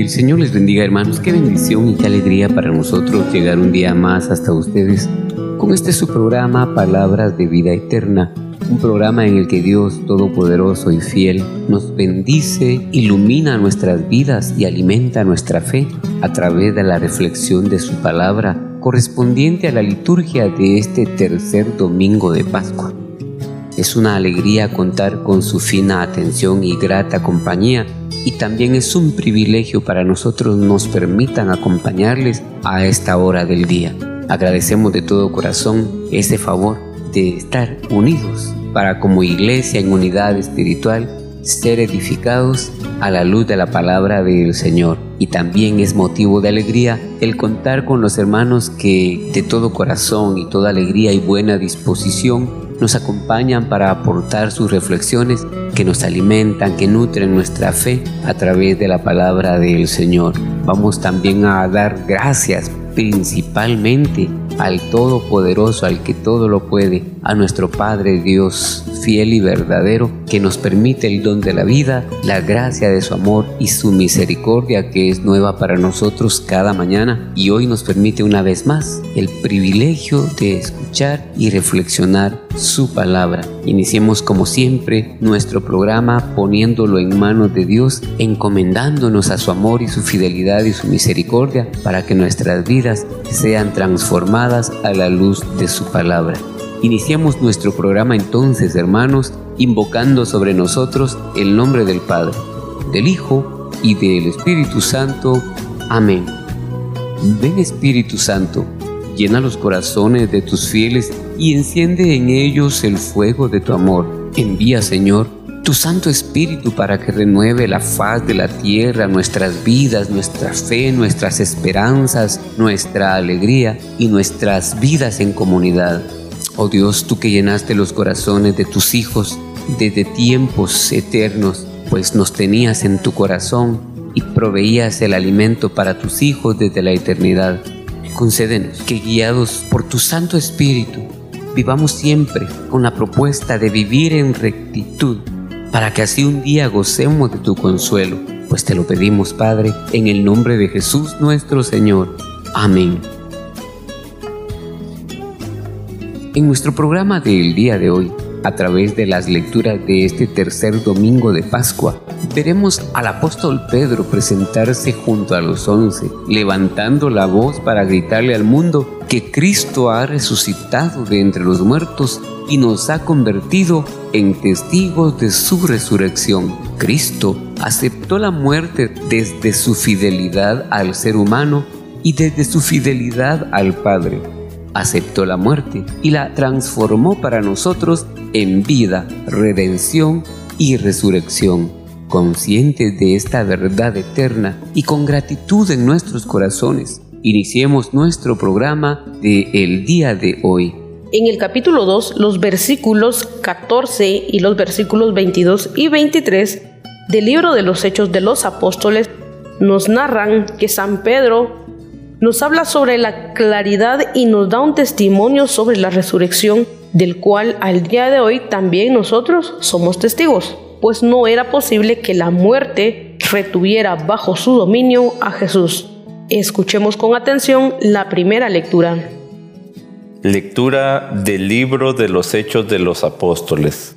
El Señor les bendiga hermanos, qué bendición y qué alegría para nosotros llegar un día más hasta ustedes con este su programa Palabras de Vida Eterna, un programa en el que Dios Todopoderoso y Fiel nos bendice, ilumina nuestras vidas y alimenta nuestra fe a través de la reflexión de su palabra correspondiente a la liturgia de este tercer domingo de Pascua. Es una alegría contar con su fina atención y grata compañía y también es un privilegio para nosotros nos permitan acompañarles a esta hora del día. Agradecemos de todo corazón ese favor de estar unidos para como iglesia en unidad espiritual ser edificados a la luz de la palabra del Señor. Y también es motivo de alegría el contar con los hermanos que de todo corazón y toda alegría y buena disposición nos acompañan para aportar sus reflexiones que nos alimentan, que nutren nuestra fe a través de la palabra del Señor. Vamos también a dar gracias principalmente al Todopoderoso, al que todo lo puede, a nuestro Padre Dios fiel y verdadero, que nos permite el don de la vida, la gracia de su amor y su misericordia que es nueva para nosotros cada mañana y hoy nos permite una vez más el privilegio de escuchar y reflexionar su palabra. Iniciemos como siempre nuestro programa poniéndolo en manos de Dios, encomendándonos a su amor y su fidelidad y su misericordia para que nuestras vidas sean transformadas a la luz de su palabra. Iniciamos nuestro programa entonces, hermanos, invocando sobre nosotros el nombre del Padre, del Hijo y del Espíritu Santo. Amén. Ven Espíritu Santo, llena los corazones de tus fieles y enciende en ellos el fuego de tu amor. Envía, Señor, tu Santo Espíritu para que renueve la faz de la tierra, nuestras vidas, nuestra fe, nuestras esperanzas, nuestra alegría y nuestras vidas en comunidad. Oh Dios, tú que llenaste los corazones de tus hijos desde tiempos eternos, pues nos tenías en tu corazón y proveías el alimento para tus hijos desde la eternidad. Concédenos que guiados por tu Santo Espíritu, vivamos siempre con la propuesta de vivir en rectitud, para que así un día gocemos de tu consuelo, pues te lo pedimos, Padre, en el nombre de Jesús nuestro Señor. Amén. En nuestro programa del día de hoy, a través de las lecturas de este tercer domingo de Pascua, veremos al apóstol Pedro presentarse junto a los once, levantando la voz para gritarle al mundo que Cristo ha resucitado de entre los muertos y nos ha convertido en testigos de su resurrección. Cristo aceptó la muerte desde su fidelidad al ser humano y desde su fidelidad al Padre aceptó la muerte y la transformó para nosotros en vida, redención y resurrección. Conscientes de esta verdad eterna y con gratitud en nuestros corazones, iniciemos nuestro programa de el día de hoy. En el capítulo 2, los versículos 14 y los versículos 22 y 23 del libro de los Hechos de los Apóstoles nos narran que San Pedro nos habla sobre la claridad y nos da un testimonio sobre la resurrección del cual al día de hoy también nosotros somos testigos, pues no era posible que la muerte retuviera bajo su dominio a Jesús. Escuchemos con atención la primera lectura. Lectura del libro de los Hechos de los Apóstoles.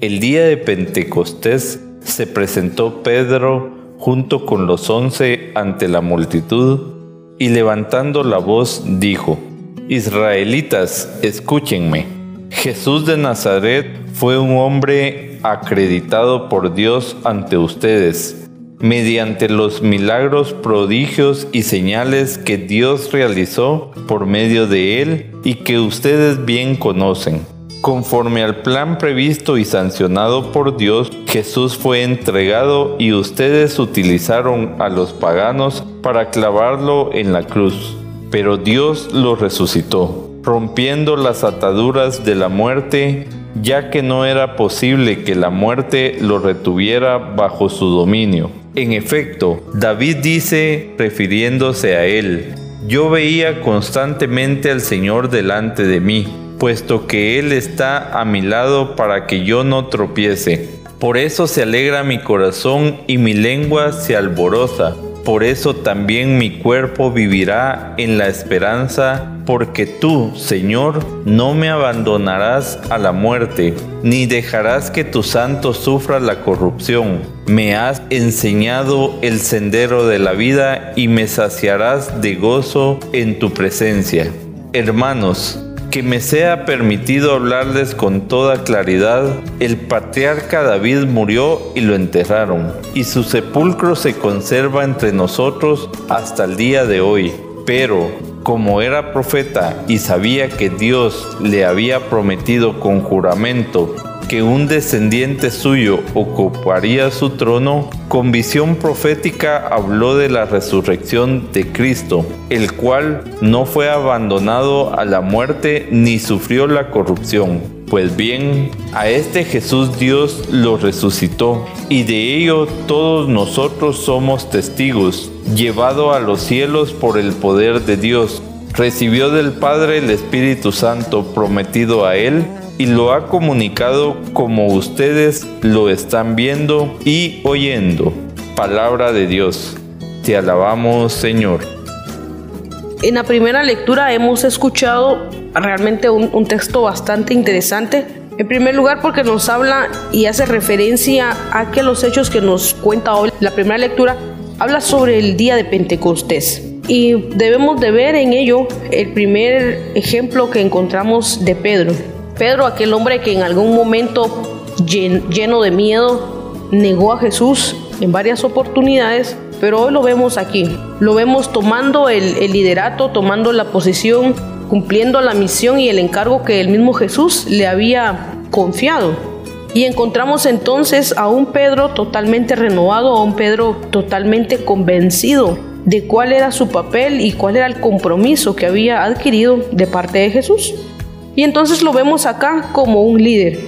El día de Pentecostés se presentó Pedro junto con los once ante la multitud y levantando la voz dijo, Israelitas, escúchenme. Jesús de Nazaret fue un hombre acreditado por Dios ante ustedes, mediante los milagros, prodigios y señales que Dios realizó por medio de él y que ustedes bien conocen. Conforme al plan previsto y sancionado por Dios, Jesús fue entregado y ustedes utilizaron a los paganos para clavarlo en la cruz. Pero Dios lo resucitó, rompiendo las ataduras de la muerte, ya que no era posible que la muerte lo retuviera bajo su dominio. En efecto, David dice, refiriéndose a él, yo veía constantemente al Señor delante de mí puesto que Él está a mi lado para que yo no tropiece. Por eso se alegra mi corazón y mi lengua se alboroza. Por eso también mi cuerpo vivirá en la esperanza, porque tú, Señor, no me abandonarás a la muerte, ni dejarás que tu santo sufra la corrupción. Me has enseñado el sendero de la vida y me saciarás de gozo en tu presencia. Hermanos, que me sea permitido hablarles con toda claridad, el patriarca David murió y lo enterraron, y su sepulcro se conserva entre nosotros hasta el día de hoy. Pero, como era profeta y sabía que Dios le había prometido con juramento que un descendiente suyo ocuparía su trono, con visión profética habló de la resurrección de Cristo, el cual no fue abandonado a la muerte ni sufrió la corrupción. Pues bien, a este Jesús Dios lo resucitó, y de ello todos nosotros somos testigos, llevado a los cielos por el poder de Dios. Recibió del Padre el Espíritu Santo prometido a él, y lo ha comunicado como ustedes lo están viendo y oyendo. Palabra de Dios. Te alabamos, Señor. En la primera lectura hemos escuchado realmente un, texto bastante interesante. En primer lugar porque nos habla y hace referencia a que los hechos que nos cuenta hoy la primera lectura habla sobre el día de Pentecostés. Y debemos de ver en ello el primer ejemplo que encontramos de Pedro. Pedro, aquel hombre que en algún momento lleno de miedo negó a Jesús en varias oportunidades, pero hoy lo vemos aquí. Lo vemos tomando el, liderato, tomando la posición, cumpliendo la misión y el encargo que el mismo Jesús le había confiado. Y encontramos entonces a un Pedro totalmente renovado, a un Pedro totalmente convencido de cuál era su papel y cuál era el compromiso que había adquirido de parte de Jesús. Y entonces lo vemos acá como un líder.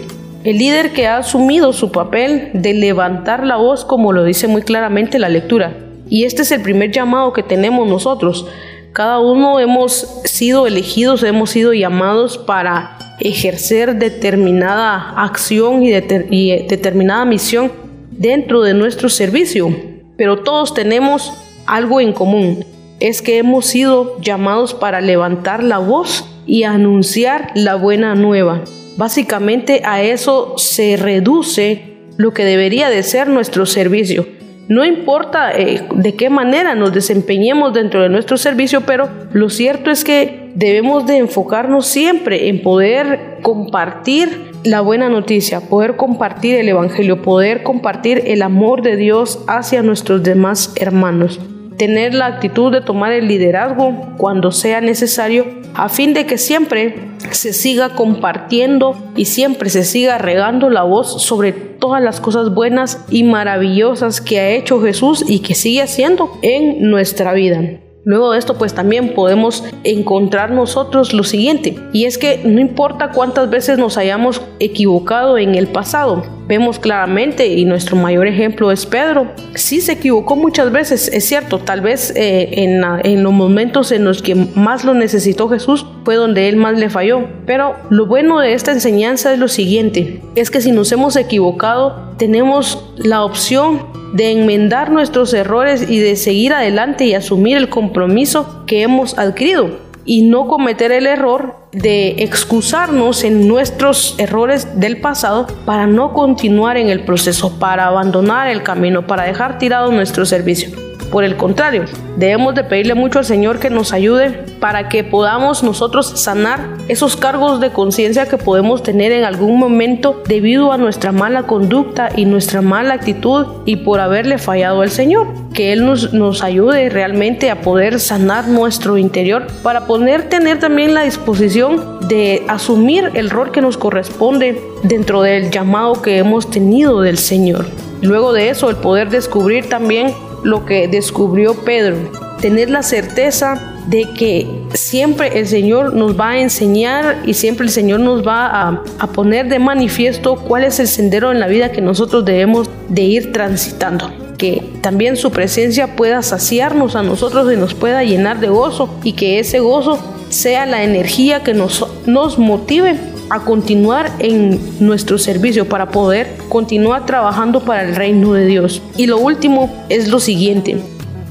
El líder que ha asumido su papel de levantar la voz, como lo dice muy claramente la lectura. Y este es el primer llamado que tenemos nosotros. Cada uno hemos sido elegidos, hemos sido llamados para ejercer determinada acción y, y determinada misión dentro de nuestro servicio. Pero todos tenemos algo en común. Es que hemos sido llamados para levantar la voz y anunciar la buena nueva. Básicamente a eso se reduce lo que debería de ser nuestro servicio. No importa eh, de qué manera nos desempeñemos dentro de nuestro servicio, pero lo cierto es que debemos de enfocarnos siempre en poder compartir la buena noticia, poder compartir el Evangelio, poder compartir el amor de Dios hacia nuestros demás hermanos tener la actitud de tomar el liderazgo cuando sea necesario, a fin de que siempre se siga compartiendo y siempre se siga regando la voz sobre todas las cosas buenas y maravillosas que ha hecho Jesús y que sigue haciendo en nuestra vida. Luego de esto, pues también podemos encontrar nosotros lo siguiente, y es que no importa cuántas veces nos hayamos equivocado en el pasado, vemos claramente, y nuestro mayor ejemplo es Pedro, sí se equivocó muchas veces, es cierto, tal vez eh, en, en los momentos en los que más lo necesitó Jesús fue donde él más le falló, pero lo bueno de esta enseñanza es lo siguiente, es que si nos hemos equivocado, tenemos la opción de enmendar nuestros errores y de seguir adelante y asumir el compromiso que hemos adquirido y no cometer el error de excusarnos en nuestros errores del pasado para no continuar en el proceso, para abandonar el camino, para dejar tirado nuestro servicio. Por el contrario, debemos de pedirle mucho al Señor que nos ayude para que podamos nosotros sanar esos cargos de conciencia que podemos tener en algún momento debido a nuestra mala conducta y nuestra mala actitud y por haberle fallado al Señor. Que Él nos, nos ayude realmente a poder sanar nuestro interior para poder tener también la disposición de asumir el rol que nos corresponde dentro del llamado que hemos tenido del Señor. Luego de eso, el poder descubrir también lo que descubrió Pedro, tener la certeza de que siempre el Señor nos va a enseñar y siempre el Señor nos va a, poner de manifiesto cuál es el sendero en la vida que nosotros debemos de ir transitando. Que también su presencia pueda saciarnos a nosotros y nos pueda llenar de gozo y que ese gozo sea la energía que nos, nos motive a continuar en nuestro servicio para poder continuar trabajando para el reino de Dios. Y lo último es lo siguiente,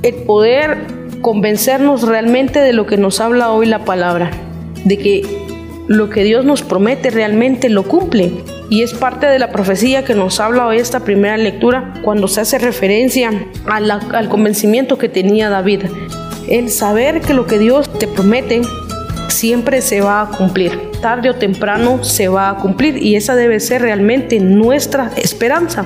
el poder convencernos realmente de lo que nos habla hoy la palabra, de que lo que Dios nos promete realmente lo cumple. Y es parte de la profecía que nos habla hoy esta primera lectura cuando se hace referencia al convencimiento que tenía David. El saber que lo que Dios te promete siempre se va a cumplir tarde o temprano se va a cumplir y esa debe ser realmente nuestra esperanza.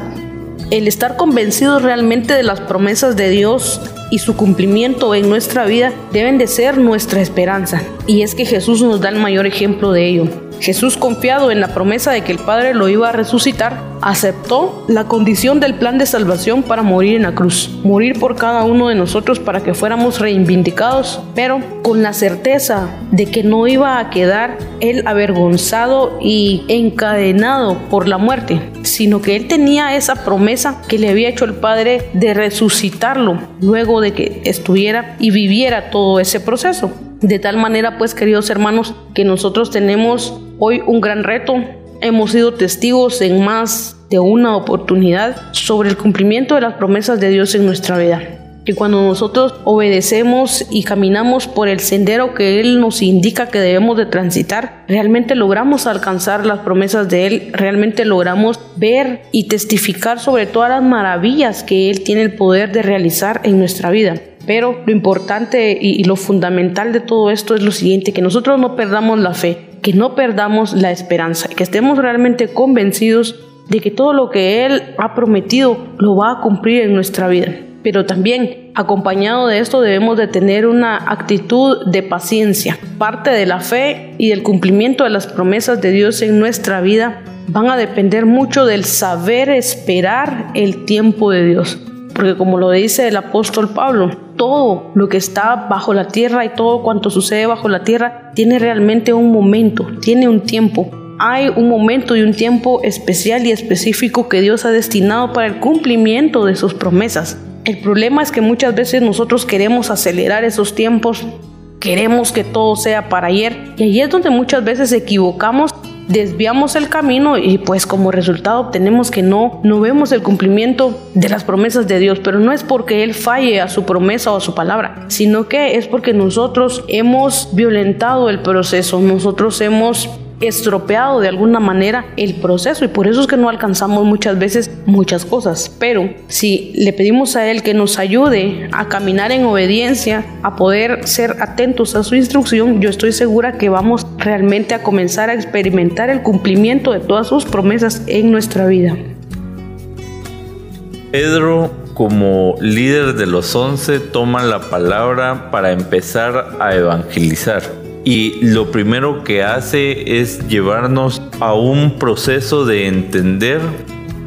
El estar convencidos realmente de las promesas de Dios y su cumplimiento en nuestra vida deben de ser nuestra esperanza. Y es que Jesús nos da el mayor ejemplo de ello. Jesús, confiado en la promesa de que el Padre lo iba a resucitar, aceptó la condición del plan de salvación para morir en la cruz, morir por cada uno de nosotros para que fuéramos reivindicados, pero con la certeza de que no iba a quedar él avergonzado y encadenado por la muerte, sino que él tenía esa promesa que le había hecho el Padre de resucitarlo luego de que estuviera y viviera todo ese proceso. De tal manera, pues, queridos hermanos, que nosotros tenemos hoy un gran reto. Hemos sido testigos en más de una oportunidad sobre el cumplimiento de las promesas de Dios en nuestra vida. Que cuando nosotros obedecemos y caminamos por el sendero que Él nos indica que debemos de transitar, realmente logramos alcanzar las promesas de Él, realmente logramos ver y testificar sobre todas las maravillas que Él tiene el poder de realizar en nuestra vida. Pero lo importante y, lo fundamental de todo esto es lo siguiente, que nosotros no perdamos la fe, que no perdamos la esperanza, que estemos realmente convencidos de que todo lo que Él ha prometido lo va a cumplir en nuestra vida. Pero también, acompañado de esto, debemos de tener una actitud de paciencia. Parte de la fe y del cumplimiento de las promesas de Dios en nuestra vida van a depender mucho del saber esperar el tiempo de Dios. Porque como lo dice el apóstol Pablo, todo lo que está bajo la tierra y todo cuanto sucede bajo la tierra tiene realmente un momento, tiene un tiempo. Hay un momento y un tiempo especial y específico que Dios ha destinado para el cumplimiento de sus promesas. El problema es que muchas veces nosotros queremos acelerar esos tiempos, queremos que todo sea para ayer y ahí es donde muchas veces equivocamos desviamos el camino y pues como resultado obtenemos que no, no vemos el cumplimiento de las promesas de Dios, pero no es porque Él falle a su promesa o a su palabra, sino que es porque nosotros hemos violentado el proceso, nosotros hemos estropeado de alguna manera el proceso y por eso es que no alcanzamos muchas veces muchas cosas. Pero si le pedimos a Él que nos ayude a caminar en obediencia, a poder ser atentos a su instrucción, yo estoy segura que vamos realmente a comenzar a experimentar el cumplimiento de todas sus promesas en nuestra vida. Pedro como líder de los once toma la palabra para empezar a evangelizar y lo primero que hace es llevarnos a un proceso de entender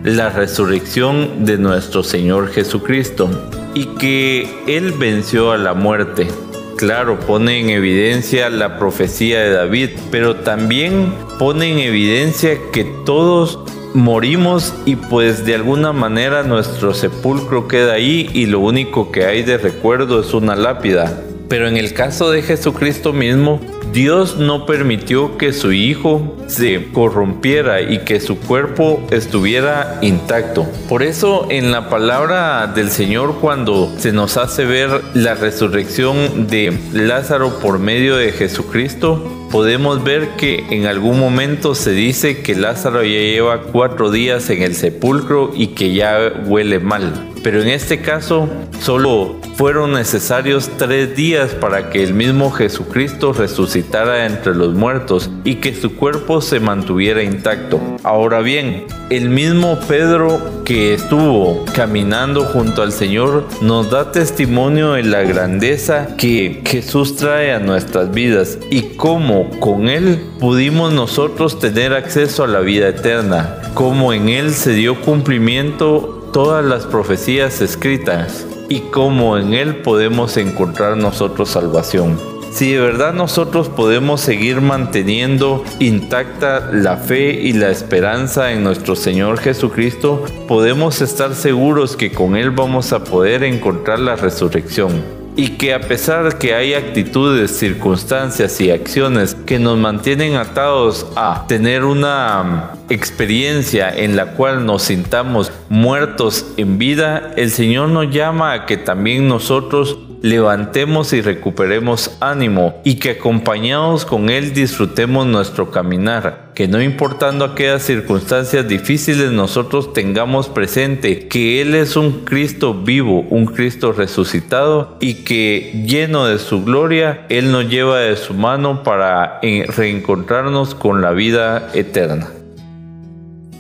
la resurrección de nuestro Señor Jesucristo y que Él venció a la muerte. Claro, pone en evidencia la profecía de David, pero también pone en evidencia que todos morimos y pues de alguna manera nuestro sepulcro queda ahí y lo único que hay de recuerdo es una lápida. Pero en el caso de Jesucristo mismo, Dios no permitió que su Hijo se corrompiera y que su cuerpo estuviera intacto. Por eso en la palabra del Señor cuando se nos hace ver la resurrección de Lázaro por medio de Jesucristo, podemos ver que en algún momento se dice que Lázaro ya lleva cuatro días en el sepulcro y que ya huele mal. Pero en este caso solo fueron necesarios tres días para que el mismo Jesucristo resucitara entre los muertos y que su cuerpo se mantuviera intacto. Ahora bien, el mismo Pedro que estuvo caminando junto al Señor nos da testimonio de la grandeza que Jesús trae a nuestras vidas y cómo con Él pudimos nosotros tener acceso a la vida eterna, cómo en Él se dio cumplimiento todas las profecías escritas y cómo en Él podemos encontrar nosotros salvación. Si de verdad nosotros podemos seguir manteniendo intacta la fe y la esperanza en nuestro Señor Jesucristo, podemos estar seguros que con Él vamos a poder encontrar la resurrección y que a pesar que hay actitudes, circunstancias y acciones que nos mantienen atados a tener una mm, experiencia en la cual nos sintamos muertos en vida, el Señor nos llama a que también nosotros levantemos y recuperemos ánimo y que acompañados con Él disfrutemos nuestro caminar, que no importando aquellas circunstancias difíciles nosotros tengamos presente que Él es un Cristo vivo, un Cristo resucitado y que lleno de su gloria Él nos lleva de su mano para eh, reencontrarnos con la vida eterna.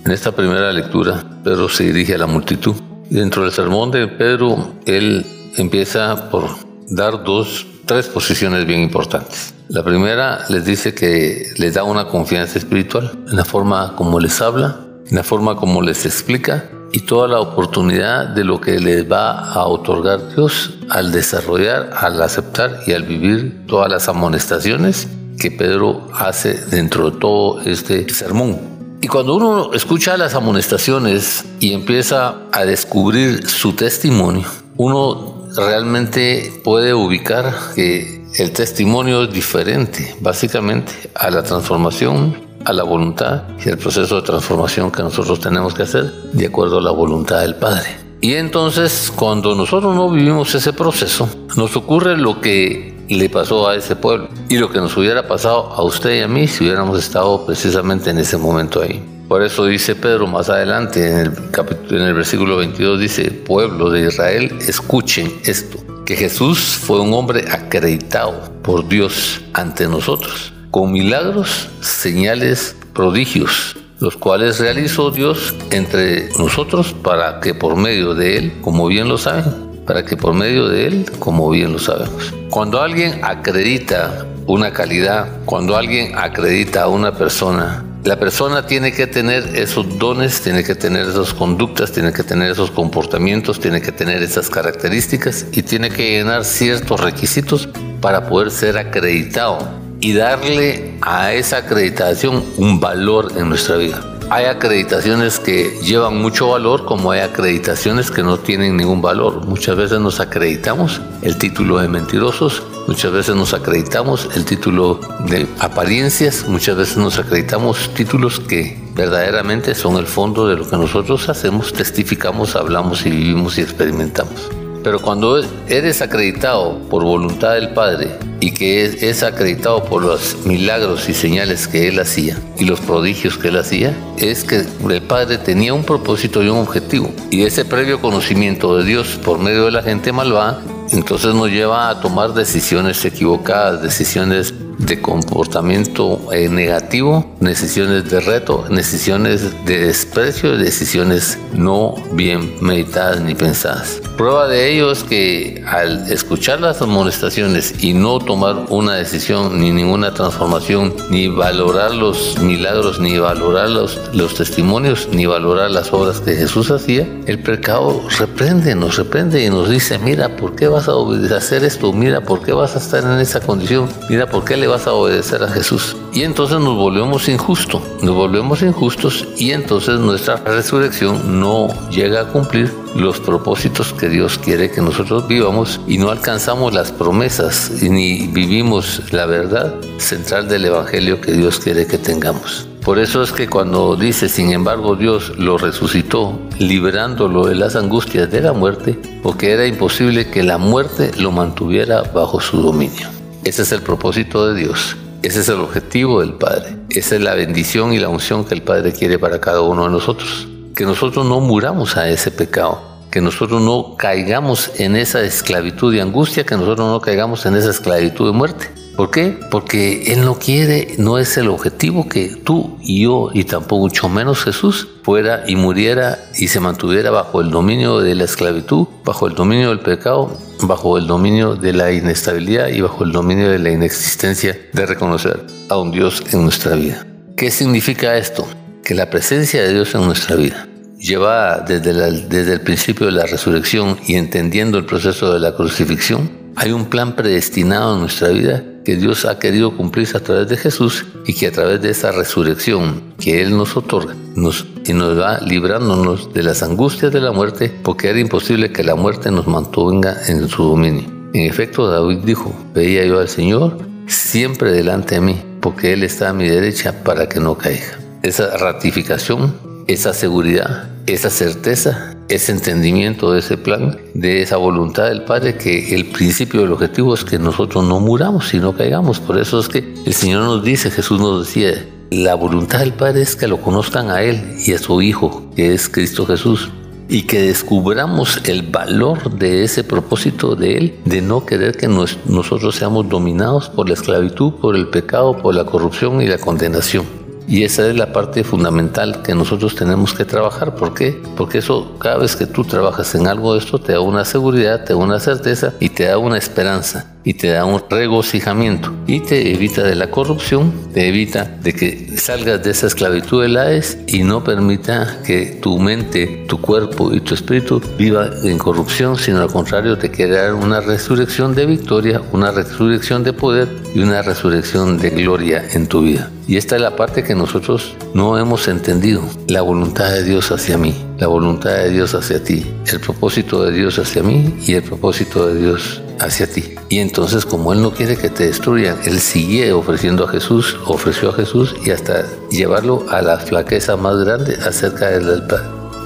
En esta primera lectura, Pedro se dirige a la multitud. Dentro del sermón de Pedro, él empieza por dar dos, tres posiciones bien importantes. La primera les dice que les da una confianza espiritual en la forma como les habla, en la forma como les explica y toda la oportunidad de lo que les va a otorgar Dios al desarrollar, al aceptar y al vivir todas las amonestaciones que Pedro hace dentro de todo este sermón. Y cuando uno escucha las amonestaciones y empieza a descubrir su testimonio, uno realmente puede ubicar que el testimonio es diferente, básicamente, a la transformación, a la voluntad y el proceso de transformación que nosotros tenemos que hacer de acuerdo a la voluntad del Padre. Y entonces, cuando nosotros no vivimos ese proceso, nos ocurre lo que le pasó a ese pueblo y lo que nos hubiera pasado a usted y a mí si hubiéramos estado precisamente en ese momento ahí. Por eso dice Pedro más adelante en el, capítulo, en el versículo 22, dice, pueblo de Israel, escuchen esto, que Jesús fue un hombre acreditado por Dios ante nosotros, con milagros, señales, prodigios, los cuales realizó Dios entre nosotros para que por medio de Él, como bien lo saben, para que por medio de Él, como bien lo sabemos. Cuando alguien acredita una calidad, cuando alguien acredita a una persona, la persona tiene que tener esos dones, tiene que tener esas conductas, tiene que tener esos comportamientos, tiene que tener esas características y tiene que llenar ciertos requisitos para poder ser acreditado y darle a esa acreditación un valor en nuestra vida. Hay acreditaciones que llevan mucho valor como hay acreditaciones que no tienen ningún valor. Muchas veces nos acreditamos el título de mentirosos, muchas veces nos acreditamos el título de apariencias, muchas veces nos acreditamos títulos que verdaderamente son el fondo de lo que nosotros hacemos, testificamos, hablamos y vivimos y experimentamos. Pero cuando eres acreditado por voluntad del Padre y que es, acreditado por los milagros y señales que Él hacía y los prodigios que Él hacía, es que el Padre tenía un propósito y un objetivo. Y ese previo conocimiento de Dios por medio de la gente malvada, entonces nos lleva a tomar decisiones equivocadas, decisiones de comportamiento eh, negativo, decisiones de reto, decisiones de desprecio, decisiones no bien meditadas ni pensadas. Prueba de ello es que al escuchar las amonestaciones y no tomar una decisión ni ninguna transformación, ni valorar los milagros, ni valorar los, los testimonios, ni valorar las obras que Jesús hacía, el pecado reprende, nos reprende y nos dice, mira, ¿por qué vas a hacer esto? Mira, ¿por qué vas a estar en esa condición? Mira, ¿por qué le vas a obedecer a Jesús? Y entonces nos volvemos injustos, nos volvemos injustos y entonces nuestra resurrección no llega a cumplir los propósitos que Dios quiere que nosotros vivamos y no alcanzamos las promesas ni vivimos la verdad central del Evangelio que Dios quiere que tengamos. Por eso es que cuando dice, sin embargo, Dios lo resucitó, liberándolo de las angustias de la muerte, porque era imposible que la muerte lo mantuviera bajo su dominio. Ese es el propósito de Dios. Ese es el objetivo del Padre. Esa es la bendición y la unción que el Padre quiere para cada uno de nosotros. Que nosotros no muramos a ese pecado, que nosotros no caigamos en esa esclavitud de angustia, que nosotros no caigamos en esa esclavitud de muerte. ¿Por qué? Porque Él no quiere, no es el objetivo que tú y yo, y tampoco mucho menos Jesús, fuera y muriera y se mantuviera bajo el dominio de la esclavitud, bajo el dominio del pecado, bajo el dominio de la inestabilidad y bajo el dominio de la inexistencia de reconocer a un Dios en nuestra vida. ¿Qué significa esto? Que la presencia de Dios en nuestra vida lleva desde, desde el principio de la resurrección y entendiendo el proceso de la crucifixión, hay un plan predestinado en nuestra vida que Dios ha querido cumplirse a través de Jesús y que a través de esa resurrección que Él nos otorga nos, y nos va librándonos de las angustias de la muerte porque era imposible que la muerte nos mantenga en su dominio. En efecto, David dijo, veía yo al Señor siempre delante de mí porque Él está a mi derecha para que no caiga. Esa ratificación, esa seguridad, esa certeza ese entendimiento de ese plan, de esa voluntad del Padre, que el principio del objetivo es que nosotros no muramos y no caigamos. Por eso es que el Señor nos dice, Jesús nos decía, la voluntad del Padre es que lo conozcan a Él y a su Hijo, que es Cristo Jesús. Y que descubramos el valor de ese propósito de Él, de no querer que nosotros seamos dominados por la esclavitud, por el pecado, por la corrupción y la condenación. Y esa es la parte fundamental que nosotros tenemos que trabajar. ¿Por qué? Porque eso, cada vez que tú trabajas en algo de esto, te da una seguridad, te da una certeza y te da una esperanza y te da un regocijamiento y te evita de la corrupción, te evita de que salgas de esa esclavitud de la es y no permita que tu mente, tu cuerpo y tu espíritu viva en corrupción, sino al contrario te quiere una resurrección de victoria, una resurrección de poder y una resurrección de gloria en tu vida. Y esta es la parte que nosotros no hemos entendido, la voluntad de Dios hacia mí, la voluntad de Dios hacia ti, el propósito de Dios hacia mí y el propósito de Dios hacia ti. Y entonces como Él no quiere que te destruyan, Él sigue ofreciendo a Jesús, ofreció a Jesús y hasta llevarlo a la flaqueza más grande acerca de,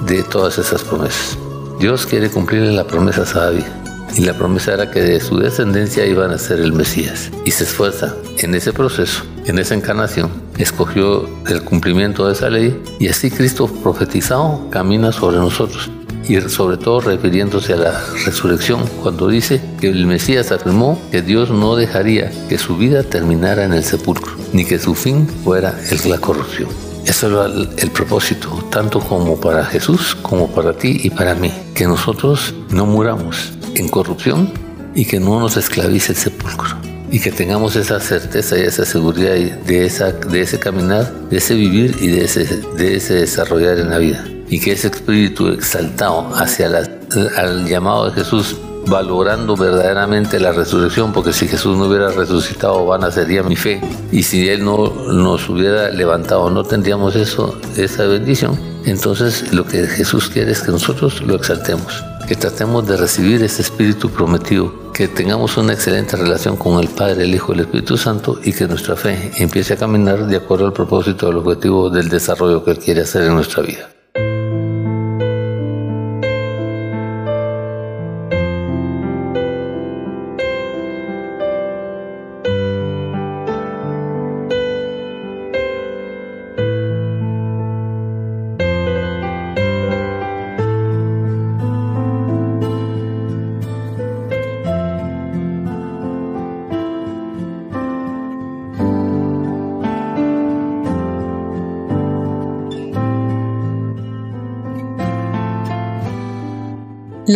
de todas esas promesas. Dios quiere cumplirle la promesa a David. Y la promesa era que de su descendencia iban a ser el Mesías. Y se esfuerza en ese proceso, en esa encarnación. Escogió el cumplimiento de esa ley y así Cristo profetizado camina sobre nosotros y sobre todo refiriéndose a la resurrección, cuando dice que el Mesías afirmó que Dios no dejaría que su vida terminara en el sepulcro, ni que su fin fuera el, la corrupción. Eso era el, propósito, tanto como para Jesús, como para ti y para mí, que nosotros no muramos en corrupción y que no nos esclavice el sepulcro y que tengamos esa certeza y esa seguridad de, esa, de ese caminar, de ese vivir y de ese desarrollar en la vida y que ese espíritu exaltado hacia la, al llamado de Jesús, valorando verdaderamente la resurrección, porque si Jesús no hubiera resucitado, vana sería mi fe, y si Él no nos hubiera levantado, no tendríamos eso, esa bendición. Entonces lo que Jesús quiere es que nosotros lo exaltemos, que tratemos de recibir ese espíritu prometido, que tengamos una excelente relación con el Padre, el Hijo el Espíritu Santo y que nuestra fe empiece a caminar de acuerdo al propósito, del objetivo del desarrollo que Él quiere hacer en nuestra vida.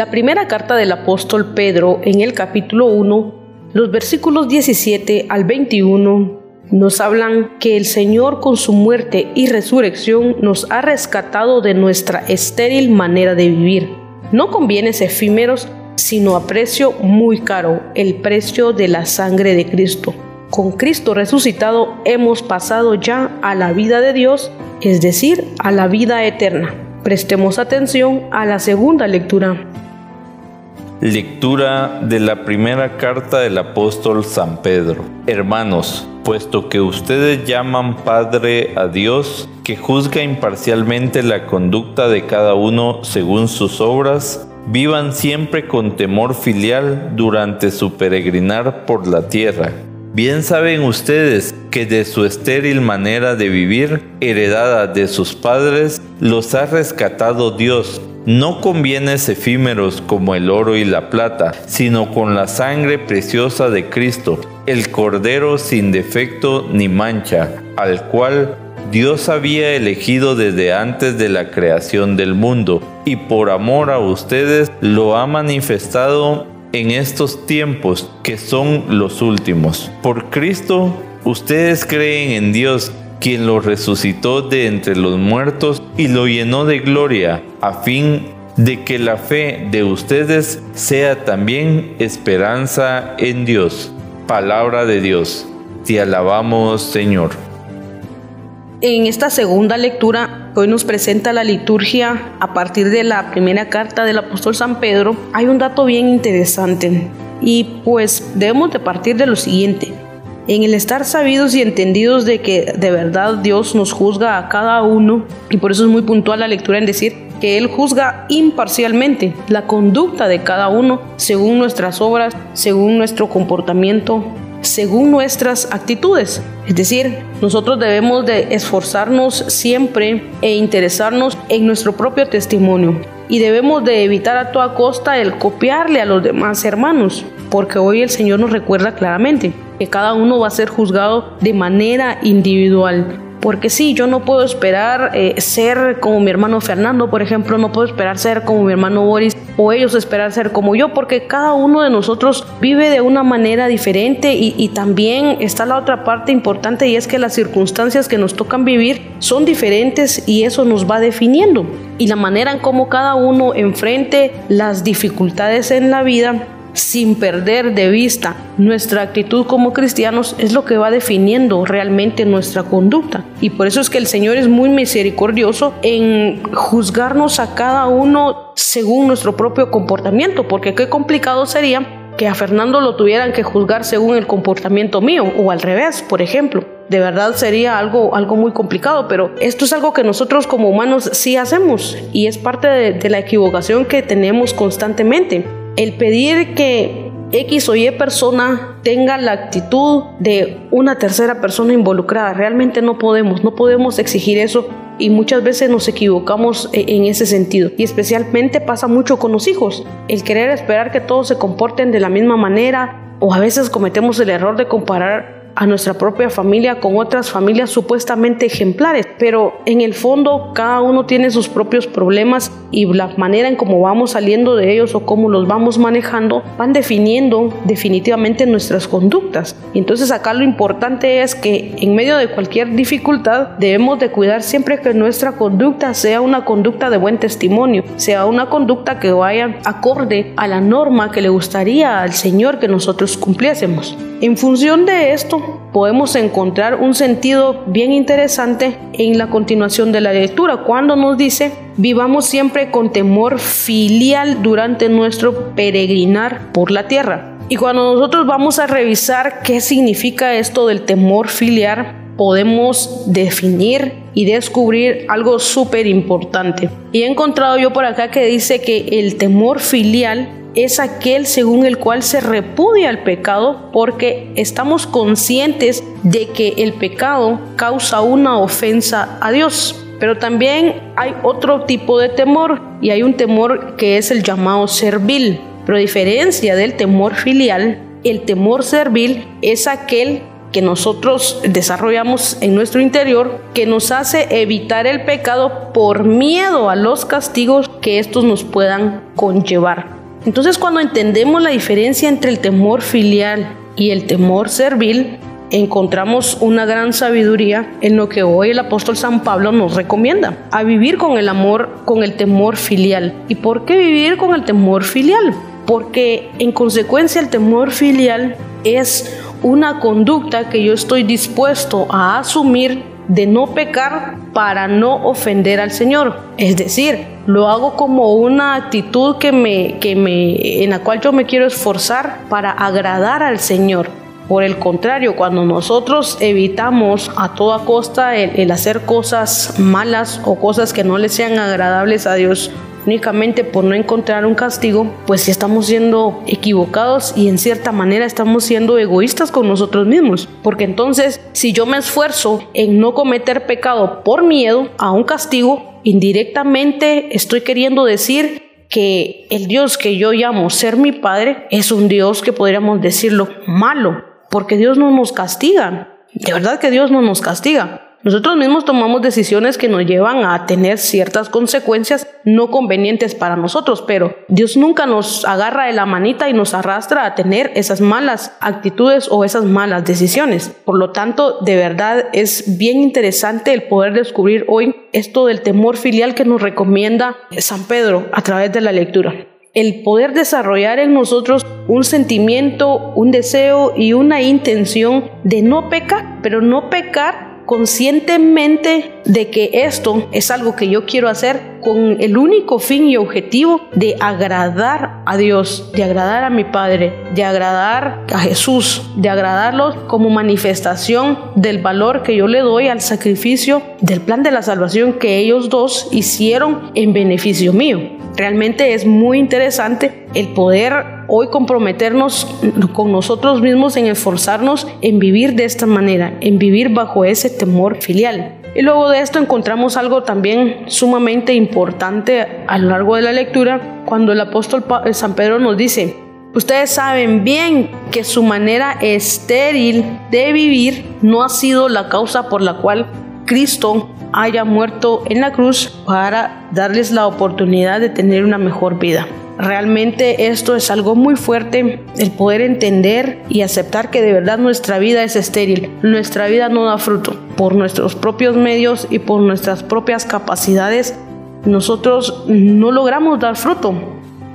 La primera carta del apóstol Pedro en el capítulo 1, los versículos 17 al 21, nos hablan que el Señor con su muerte y resurrección nos ha rescatado de nuestra estéril manera de vivir. No con bienes efímeros, sino a precio muy caro, el precio de la sangre de Cristo. Con Cristo resucitado hemos pasado ya a la vida de Dios, es decir, a la vida eterna. Prestemos atención a la segunda lectura. Lectura de la primera carta del apóstol San Pedro. Hermanos, puesto que ustedes llaman Padre a Dios, que juzga imparcialmente la conducta de cada uno según sus obras, vivan siempre con temor filial durante su peregrinar por la tierra. Bien saben ustedes que de su estéril manera de vivir, heredada de sus padres, los ha rescatado Dios, no con bienes efímeros como el oro y la plata, sino con la sangre preciosa de Cristo, el Cordero sin defecto ni mancha, al cual Dios había elegido desde antes de la creación del mundo, y por amor a ustedes lo ha manifestado en estos tiempos que son los últimos. Por Cristo, ustedes creen en Dios, quien lo resucitó de entre los muertos y lo llenó de gloria, a fin de que la fe de ustedes sea también esperanza en Dios. Palabra de Dios. Te alabamos, Señor. En esta segunda lectura, hoy nos presenta la liturgia a partir de la primera carta del apóstol San Pedro, hay un dato bien interesante y pues debemos de partir de lo siguiente. En el estar sabidos y entendidos de que de verdad Dios nos juzga a cada uno, y por eso es muy puntual la lectura en decir que Él juzga imparcialmente la conducta de cada uno según nuestras obras, según nuestro comportamiento, según nuestras actitudes. Es decir, nosotros debemos de esforzarnos siempre e interesarnos en nuestro propio testimonio y debemos de evitar a toda costa el copiarle a los demás hermanos, porque hoy el Señor nos recuerda claramente que cada uno va a ser juzgado de manera individual. Porque sí, yo no puedo esperar eh, ser como mi hermano Fernando, por ejemplo, no puedo esperar ser como mi hermano Boris o ellos esperar ser como yo, porque cada uno de nosotros vive de una manera diferente y, y también está la otra parte importante y es que las circunstancias que nos tocan vivir son diferentes y eso nos va definiendo. Y la manera en cómo cada uno enfrente las dificultades en la vida sin perder de vista nuestra actitud como cristianos es lo que va definiendo realmente nuestra conducta. Y por eso es que el Señor es muy misericordioso en juzgarnos a cada uno según nuestro propio comportamiento, porque qué complicado sería que a Fernando lo tuvieran que juzgar según el comportamiento mío o al revés, por ejemplo. De verdad sería algo, algo muy complicado, pero esto es algo que nosotros como humanos sí hacemos y es parte de, de la equivocación que tenemos constantemente el pedir que X o Y persona tenga la actitud de una tercera persona involucrada. Realmente no podemos, no podemos exigir eso y muchas veces nos equivocamos e, en ese sentido. Y especialmente pasa mucho con los hijos. El querer esperar que todos se comporten de la misma manera o a veces cometemos el error de comparar a nuestra propia familia con otras familias supuestamente ejemplares, pero en el fondo cada uno tiene sus propios problemas y la manera en cómo vamos saliendo de ellos o cómo los vamos manejando van definiendo definitivamente nuestras conductas. Y entonces acá lo importante es que en medio de cualquier dificultad debemos de cuidar siempre que nuestra conducta sea una conducta de buen testimonio, sea una conducta que vaya acorde a la norma que le gustaría al Señor que nosotros cumpliésemos. En función de esto, podemos encontrar un sentido bien interesante en la continuación de la lectura, cuando nos dice, vivamos siempre con temor filial durante nuestro peregrinar por la tierra. Y cuando nosotros vamos a revisar qué significa esto del temor filial, podemos definir y descubrir algo súper importante. Y he encontrado yo por acá que dice que el temor filial es aquel según el cual se repudia el pecado porque estamos conscientes de que el pecado causa una ofensa a Dios. Pero también hay otro tipo de temor y hay un temor que es el llamado servil. Pero a diferencia del temor filial, el temor servil es aquel que nosotros desarrollamos en nuestro interior que nos hace evitar el pecado por miedo a los castigos que estos nos puedan conllevar. Entonces cuando entendemos la diferencia entre el temor filial y el temor servil, encontramos una gran sabiduría en lo que hoy el apóstol San Pablo nos recomienda, a vivir con el amor, con el temor filial. ¿Y por qué vivir con el temor filial? Porque en consecuencia el temor filial es una conducta que yo estoy dispuesto a asumir de no pecar para no ofender al Señor. Es decir, lo hago como una actitud que me, que me, en la cual yo me quiero esforzar para agradar al Señor. Por el contrario, cuando nosotros evitamos a toda costa el, el hacer cosas malas o cosas que no le sean agradables a Dios, únicamente por no encontrar un castigo, pues estamos siendo equivocados y en cierta manera estamos siendo egoístas con nosotros mismos. Porque entonces, si yo me esfuerzo en no cometer pecado por miedo a un castigo, indirectamente estoy queriendo decir que el Dios que yo llamo ser mi Padre es un Dios que podríamos decirlo malo, porque Dios no nos castiga. De verdad que Dios no nos castiga. Nosotros mismos tomamos decisiones que nos llevan a tener ciertas consecuencias no convenientes para nosotros, pero Dios nunca nos agarra de la manita y nos arrastra a tener esas malas actitudes o esas malas decisiones. Por lo tanto, de verdad es bien interesante el poder descubrir hoy esto del temor filial que nos recomienda San Pedro a través de la lectura el poder desarrollar en nosotros un sentimiento, un deseo y una intención de no pecar, pero no pecar conscientemente de que esto es algo que yo quiero hacer con el único fin y objetivo de agradar a Dios, de agradar a mi Padre, de agradar a Jesús, de agradarlos como manifestación del valor que yo le doy al sacrificio del plan de la salvación que ellos dos hicieron en beneficio mío. Realmente es muy interesante el poder hoy comprometernos con nosotros mismos en esforzarnos en vivir de esta manera, en vivir bajo ese temor filial. Y luego de esto encontramos algo también sumamente importante a lo largo de la lectura, cuando el apóstol San Pedro nos dice, ustedes saben bien que su manera estéril de vivir no ha sido la causa por la cual Cristo haya muerto en la cruz para darles la oportunidad de tener una mejor vida. Realmente esto es algo muy fuerte, el poder entender y aceptar que de verdad nuestra vida es estéril, nuestra vida no da fruto. Por nuestros propios medios y por nuestras propias capacidades, nosotros no logramos dar fruto.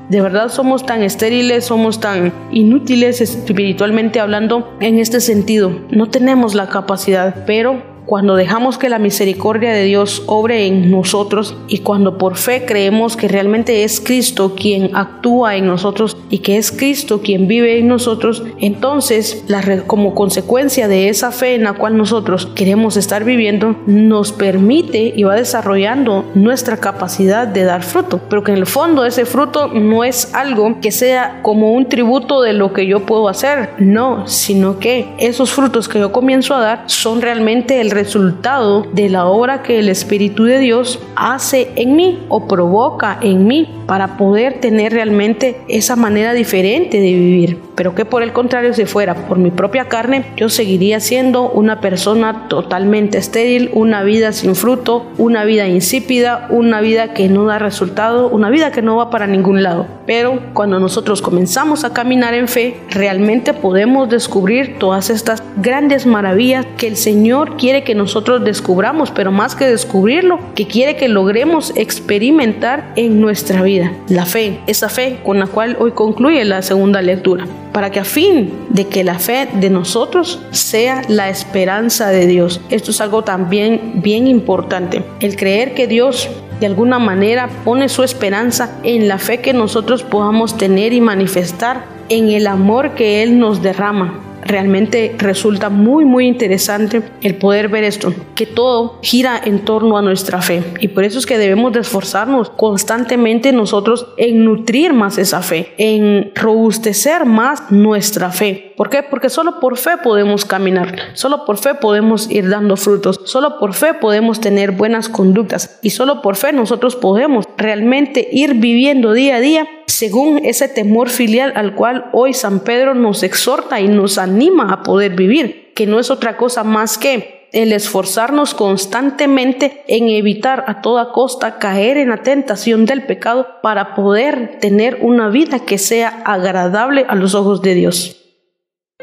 De verdad somos tan estériles, somos tan inútiles espiritualmente hablando en este sentido. No tenemos la capacidad, pero cuando dejamos que la misericordia de Dios obre en nosotros y cuando por fe creemos que realmente es Cristo quien actúa en nosotros y que es Cristo quien vive en nosotros, entonces como consecuencia de esa fe en la cual nosotros queremos estar viviendo, nos permite y va desarrollando nuestra capacidad de dar fruto, pero que en el fondo ese fruto no es algo que sea como un tributo de lo que yo puedo hacer, no, sino que esos frutos que yo comienzo a dar son realmente el resultado de la obra que el Espíritu de Dios hace en mí o provoca en mí para poder tener realmente esa manera diferente de vivir. Pero que por el contrario, si fuera por mi propia carne, yo seguiría siendo una persona totalmente estéril, una vida sin fruto, una vida insípida, una vida que no da resultado, una vida que no va para ningún lado. Pero cuando nosotros comenzamos a caminar en fe, realmente podemos descubrir todas estas grandes maravillas que el Señor quiere que nosotros descubramos, pero más que descubrirlo, que quiere que logremos experimentar en nuestra vida. La fe, esa fe con la cual hoy concluye la segunda lectura, para que a fin de que la fe de nosotros sea la esperanza de Dios. Esto es algo también bien importante, el creer que Dios de alguna manera pone su esperanza en la fe que nosotros podamos tener y manifestar en el amor que Él nos derrama realmente resulta muy muy interesante el poder ver esto, que todo gira en torno a nuestra fe y por eso es que debemos de esforzarnos constantemente nosotros en nutrir más esa fe, en robustecer más nuestra fe. ¿Por qué? Porque solo por fe podemos caminar, solo por fe podemos ir dando frutos, solo por fe podemos tener buenas conductas y solo por fe nosotros podemos realmente ir viviendo día a día según ese temor filial al cual hoy San Pedro nos exhorta y nos anima a poder vivir, que no es otra cosa más que el esforzarnos constantemente en evitar a toda costa caer en la tentación del pecado para poder tener una vida que sea agradable a los ojos de Dios.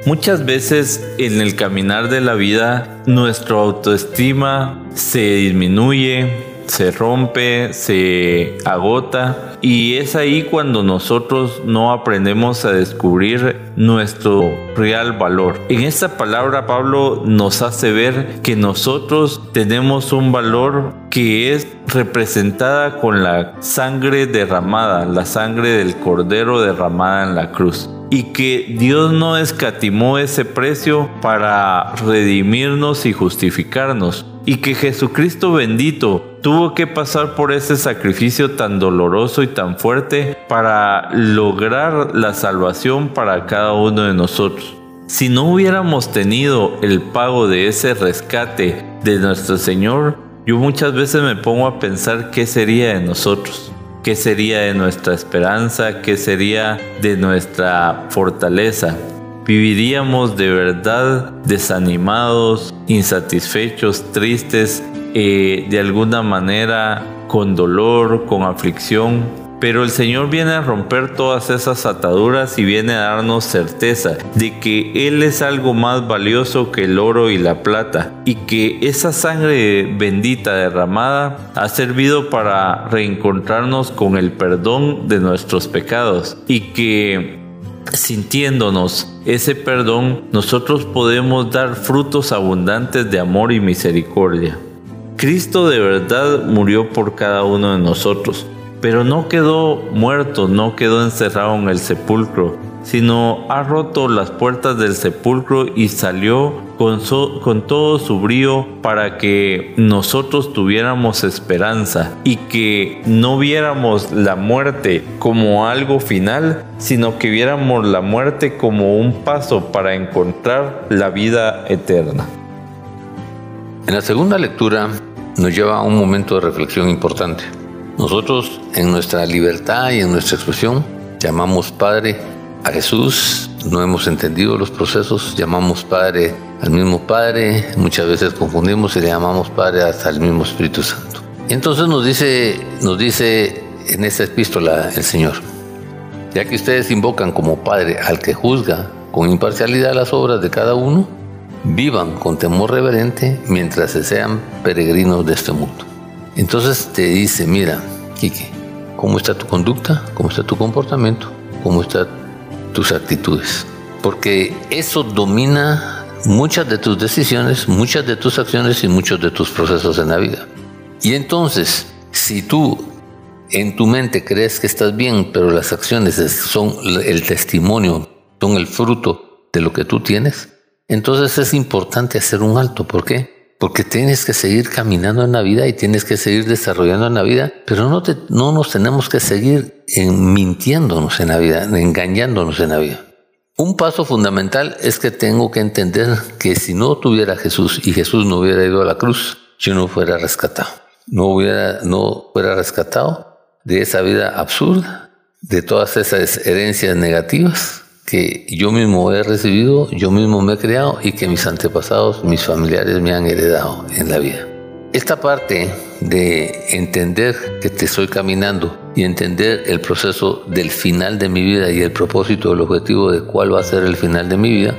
Muchas veces en el caminar de la vida nuestra autoestima se disminuye, se rompe, se agota y es ahí cuando nosotros no aprendemos a descubrir nuestro real valor. En esta palabra Pablo nos hace ver que nosotros tenemos un valor que es representada con la sangre derramada, la sangre del cordero derramada en la cruz y que Dios no escatimó ese precio para redimirnos y justificarnos, y que Jesucristo bendito tuvo que pasar por ese sacrificio tan doloroso y tan fuerte para lograr la salvación para cada uno de nosotros. Si no hubiéramos tenido el pago de ese rescate de nuestro Señor, yo muchas veces me pongo a pensar qué sería de nosotros, qué sería de nuestra esperanza, qué sería de nuestra fortaleza. Viviríamos de verdad desanimados, insatisfechos, tristes, eh, de alguna manera con dolor, con aflicción, pero el Señor viene a romper todas esas ataduras y viene a darnos certeza de que Él es algo más valioso que el oro y la plata y que esa sangre bendita derramada ha servido para reencontrarnos con el perdón de nuestros pecados y que sintiéndonos ese perdón, nosotros podemos dar frutos abundantes de amor y misericordia. Cristo de verdad murió por cada uno de nosotros pero no quedó muerto, no quedó encerrado en el sepulcro, sino ha roto las puertas del sepulcro y salió con, con, todo su brío para que nosotros tuviéramos esperanza y que no viéramos la muerte como algo final, sino que viéramos la muerte como un paso para encontrar la vida eterna. En la segunda lectura nos lleva a un momento de reflexión importante. Nosotros en nuestra libertad y en nuestra expresión llamamos Padre a Jesús, no hemos entendido los procesos, llamamos Padre al mismo Padre, muchas veces confundimos y le llamamos Padre hasta el mismo Espíritu Santo. Entonces nos dice, nos dice en esta epístola el Señor, ya que ustedes invocan como Padre al que juzga con imparcialidad las obras de cada uno, vivan con temor reverente mientras se sean peregrinos de este mundo. Entonces te dice, mira, Kike, ¿cómo está tu conducta? ¿Cómo está tu comportamiento? ¿Cómo están tus actitudes? Porque eso domina muchas de tus decisiones, muchas de tus acciones y muchos de tus procesos en la vida. Y entonces, si tú en tu mente crees que estás bien, pero las acciones son el testimonio, son el fruto de lo que tú tienes, entonces es importante hacer un alto. ¿Por qué? Porque tienes que seguir caminando en la vida y tienes que seguir desarrollando en la vida, pero no, te, no nos tenemos que seguir en mintiéndonos en la vida, engañándonos en la vida. Un paso fundamental es que tengo que entender que si no tuviera Jesús y Jesús no hubiera ido a la cruz, yo no fuera rescatado. No hubiera, no fuera rescatado de esa vida absurda, de todas esas herencias negativas que yo mismo he recibido, yo mismo me he creado y que mis antepasados, mis familiares me han heredado en la vida. Esta parte de entender que te estoy caminando y entender el proceso del final de mi vida y el propósito, el objetivo de cuál va a ser el final de mi vida,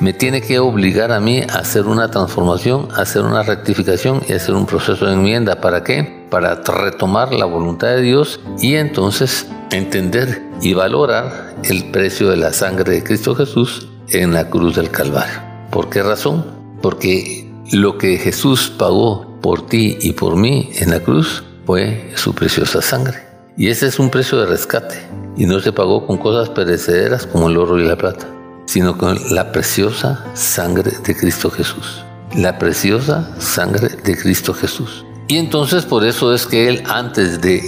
me tiene que obligar a mí a hacer una transformación, a hacer una rectificación y hacer un proceso de enmienda. ¿Para qué? Para retomar la voluntad de Dios y entonces entender y valorar el precio de la sangre de Cristo Jesús en la cruz del Calvario. ¿Por qué razón? Porque lo que Jesús pagó por ti y por mí en la cruz fue su preciosa sangre. Y ese es un precio de rescate. Y no se pagó con cosas perecederas como el oro y la plata, sino con la preciosa sangre de Cristo Jesús. La preciosa sangre de Cristo Jesús. Y entonces por eso es que él antes de,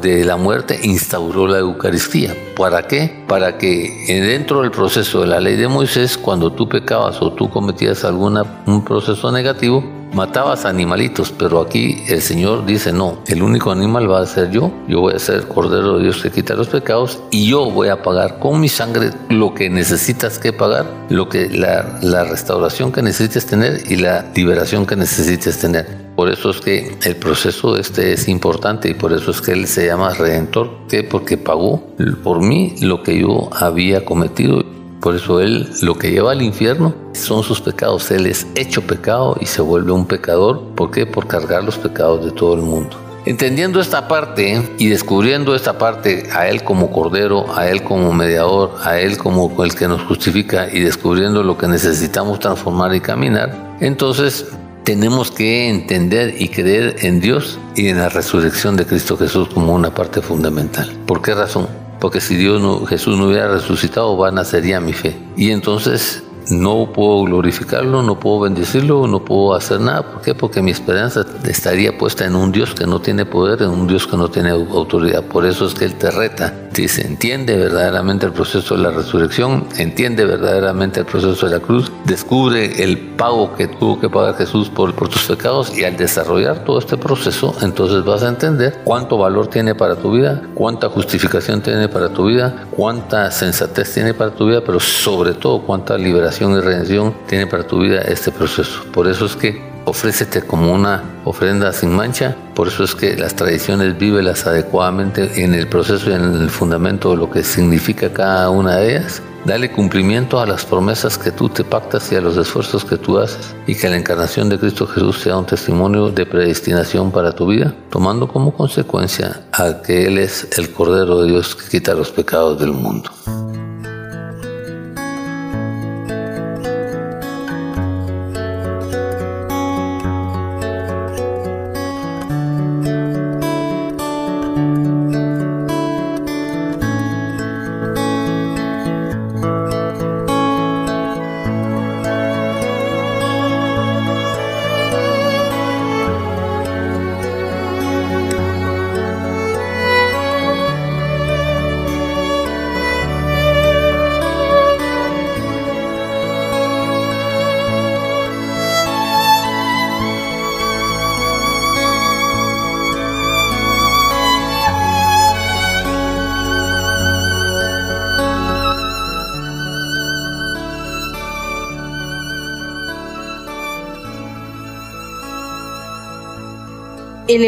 de la muerte instauró la Eucaristía. ¿Para qué? Para que dentro del proceso de la ley de Moisés, cuando tú pecabas o tú cometías algún un proceso negativo, matabas animalitos, pero aquí el Señor dice, no, el único animal va a ser yo, yo voy a ser Cordero de Dios que quita los pecados y yo voy a pagar con mi sangre lo que necesitas que pagar, lo que la, la restauración que necesites tener y la liberación que necesites tener. Por eso es que el proceso este es importante y por eso es que él se llama redentor, ¿Qué? porque pagó por mí lo que yo había cometido. Por eso él lo que lleva al infierno son sus pecados. Él es hecho pecado y se vuelve un pecador. ¿Por qué? Por cargar los pecados de todo el mundo. Entendiendo esta parte y descubriendo esta parte a Él como Cordero, a Él como mediador, a Él como el que nos justifica y descubriendo lo que necesitamos transformar y caminar, entonces tenemos que entender y creer en Dios y en la resurrección de Cristo Jesús como una parte fundamental. ¿Por qué razón? Porque si Dios no, Jesús no hubiera resucitado, vana sería mi fe. Y entonces no puedo glorificarlo, no puedo bendecirlo, no puedo hacer nada. ¿Por qué? Porque mi esperanza estaría puesta en un Dios que no tiene poder, en un Dios que no tiene autoridad. Por eso es que Él te reta. Dice, entiende verdaderamente el proceso de la resurrección, entiende verdaderamente el proceso de la cruz, descubre el pago que tuvo que pagar Jesús por, por tus pecados y al desarrollar todo este proceso, entonces vas a entender cuánto valor tiene para tu vida, cuánta justificación tiene para tu vida, cuánta sensatez tiene para tu vida, pero sobre todo cuánta liberación y redención tiene para tu vida este proceso. Por eso es que ofrécete como una ofrenda sin mancha. Por eso es que las tradiciones vívelas adecuadamente en el proceso y en el fundamento de lo que significa cada una de ellas. Dale cumplimiento a las promesas que tú te pactas y a los esfuerzos que tú haces y que la encarnación de Cristo Jesús sea un testimonio de predestinación para tu vida, tomando como consecuencia a que Él es el Cordero de Dios que quita los pecados del mundo.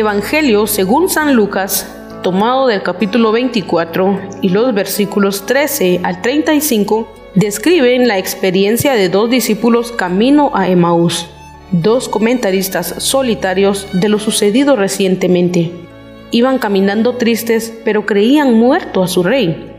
Evangelio según San Lucas, tomado del capítulo 24 y los versículos 13 al 35, describen la experiencia de dos discípulos camino a Emaús, dos comentaristas solitarios de lo sucedido recientemente. Iban caminando tristes, pero creían muerto a su rey.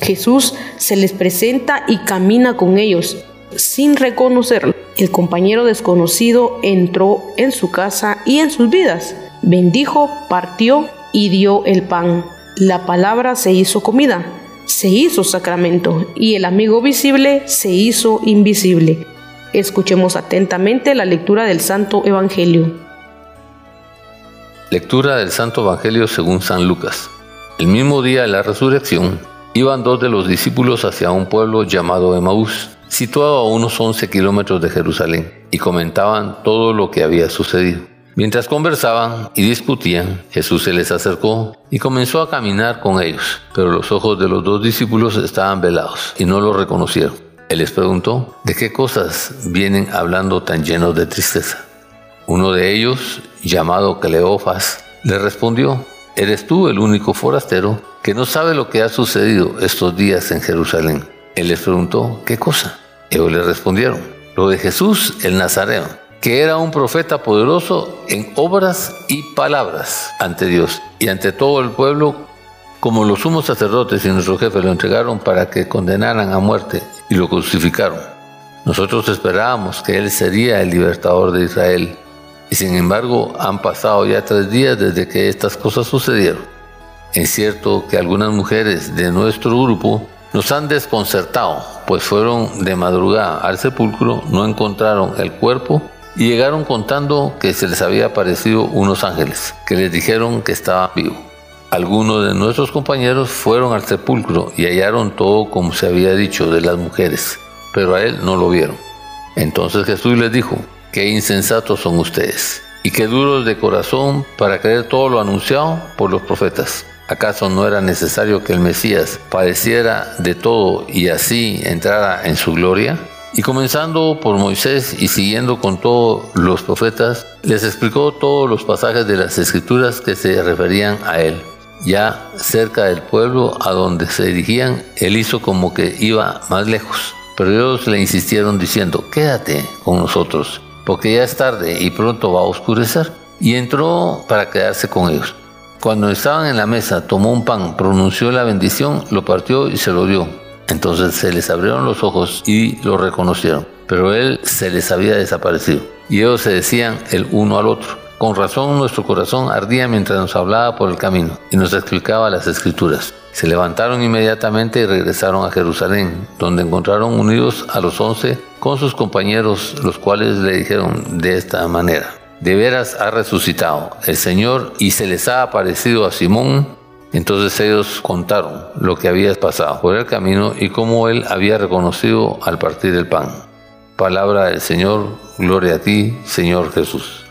Jesús se les presenta y camina con ellos, sin reconocerlo. El compañero desconocido entró en su casa y en sus vidas bendijo, partió y dio el pan. La palabra se hizo comida, se hizo sacramento y el amigo visible se hizo invisible. Escuchemos atentamente la lectura del Santo Evangelio. Lectura del Santo Evangelio según San Lucas. El mismo día de la resurrección, iban dos de los discípulos hacia un pueblo llamado Emaús, situado a unos 11 kilómetros de Jerusalén, y comentaban todo lo que había sucedido. Mientras conversaban y discutían, Jesús se les acercó y comenzó a caminar con ellos, pero los ojos de los dos discípulos estaban velados y no lo reconocieron. Él les preguntó, ¿de qué cosas vienen hablando tan llenos de tristeza? Uno de ellos, llamado Cleofas, le respondió, ¿eres tú el único forastero que no sabe lo que ha sucedido estos días en Jerusalén? Él les preguntó, ¿qué cosa? Ellos le respondieron, lo de Jesús el Nazareno que era un profeta poderoso en obras y palabras ante Dios y ante todo el pueblo, como los sumos sacerdotes y nuestro jefe lo entregaron para que condenaran a muerte y lo crucificaron. Nosotros esperábamos que Él sería el libertador de Israel y sin embargo han pasado ya tres días desde que estas cosas sucedieron. Es cierto que algunas mujeres de nuestro grupo nos han desconcertado, pues fueron de madrugada al sepulcro, no encontraron el cuerpo y llegaron contando que se les había aparecido unos ángeles, que les dijeron que estaba vivo. Algunos de nuestros compañeros fueron al sepulcro y hallaron todo como se había dicho de las mujeres, pero a él no lo vieron. Entonces Jesús les dijo, qué insensatos son ustedes, y qué duros de corazón para creer todo lo anunciado por los profetas. ¿Acaso no era necesario que el Mesías padeciera de todo y así entrara en su gloria? Y comenzando por Moisés y siguiendo con todos los profetas, les explicó todos los pasajes de las escrituras que se referían a él. Ya cerca del pueblo a donde se dirigían, él hizo como que iba más lejos. Pero ellos le insistieron diciendo, quédate con nosotros, porque ya es tarde y pronto va a oscurecer. Y entró para quedarse con ellos. Cuando estaban en la mesa, tomó un pan, pronunció la bendición, lo partió y se lo dio entonces se les abrieron los ojos y lo reconocieron, pero él se les había desaparecido. Y ellos se decían el uno al otro, Con razón nuestro corazón ardía mientras nos hablaba por el camino y nos explicaba las escrituras. Se levantaron inmediatamente y regresaron a Jerusalén, donde encontraron unidos a los once con sus compañeros, los cuales le dijeron de esta manera, de veras ha resucitado el Señor y se les ha aparecido a Simón. Entonces ellos contaron lo que había pasado por el camino y cómo él había reconocido al partir el pan. Palabra del Señor, gloria a ti, Señor Jesús.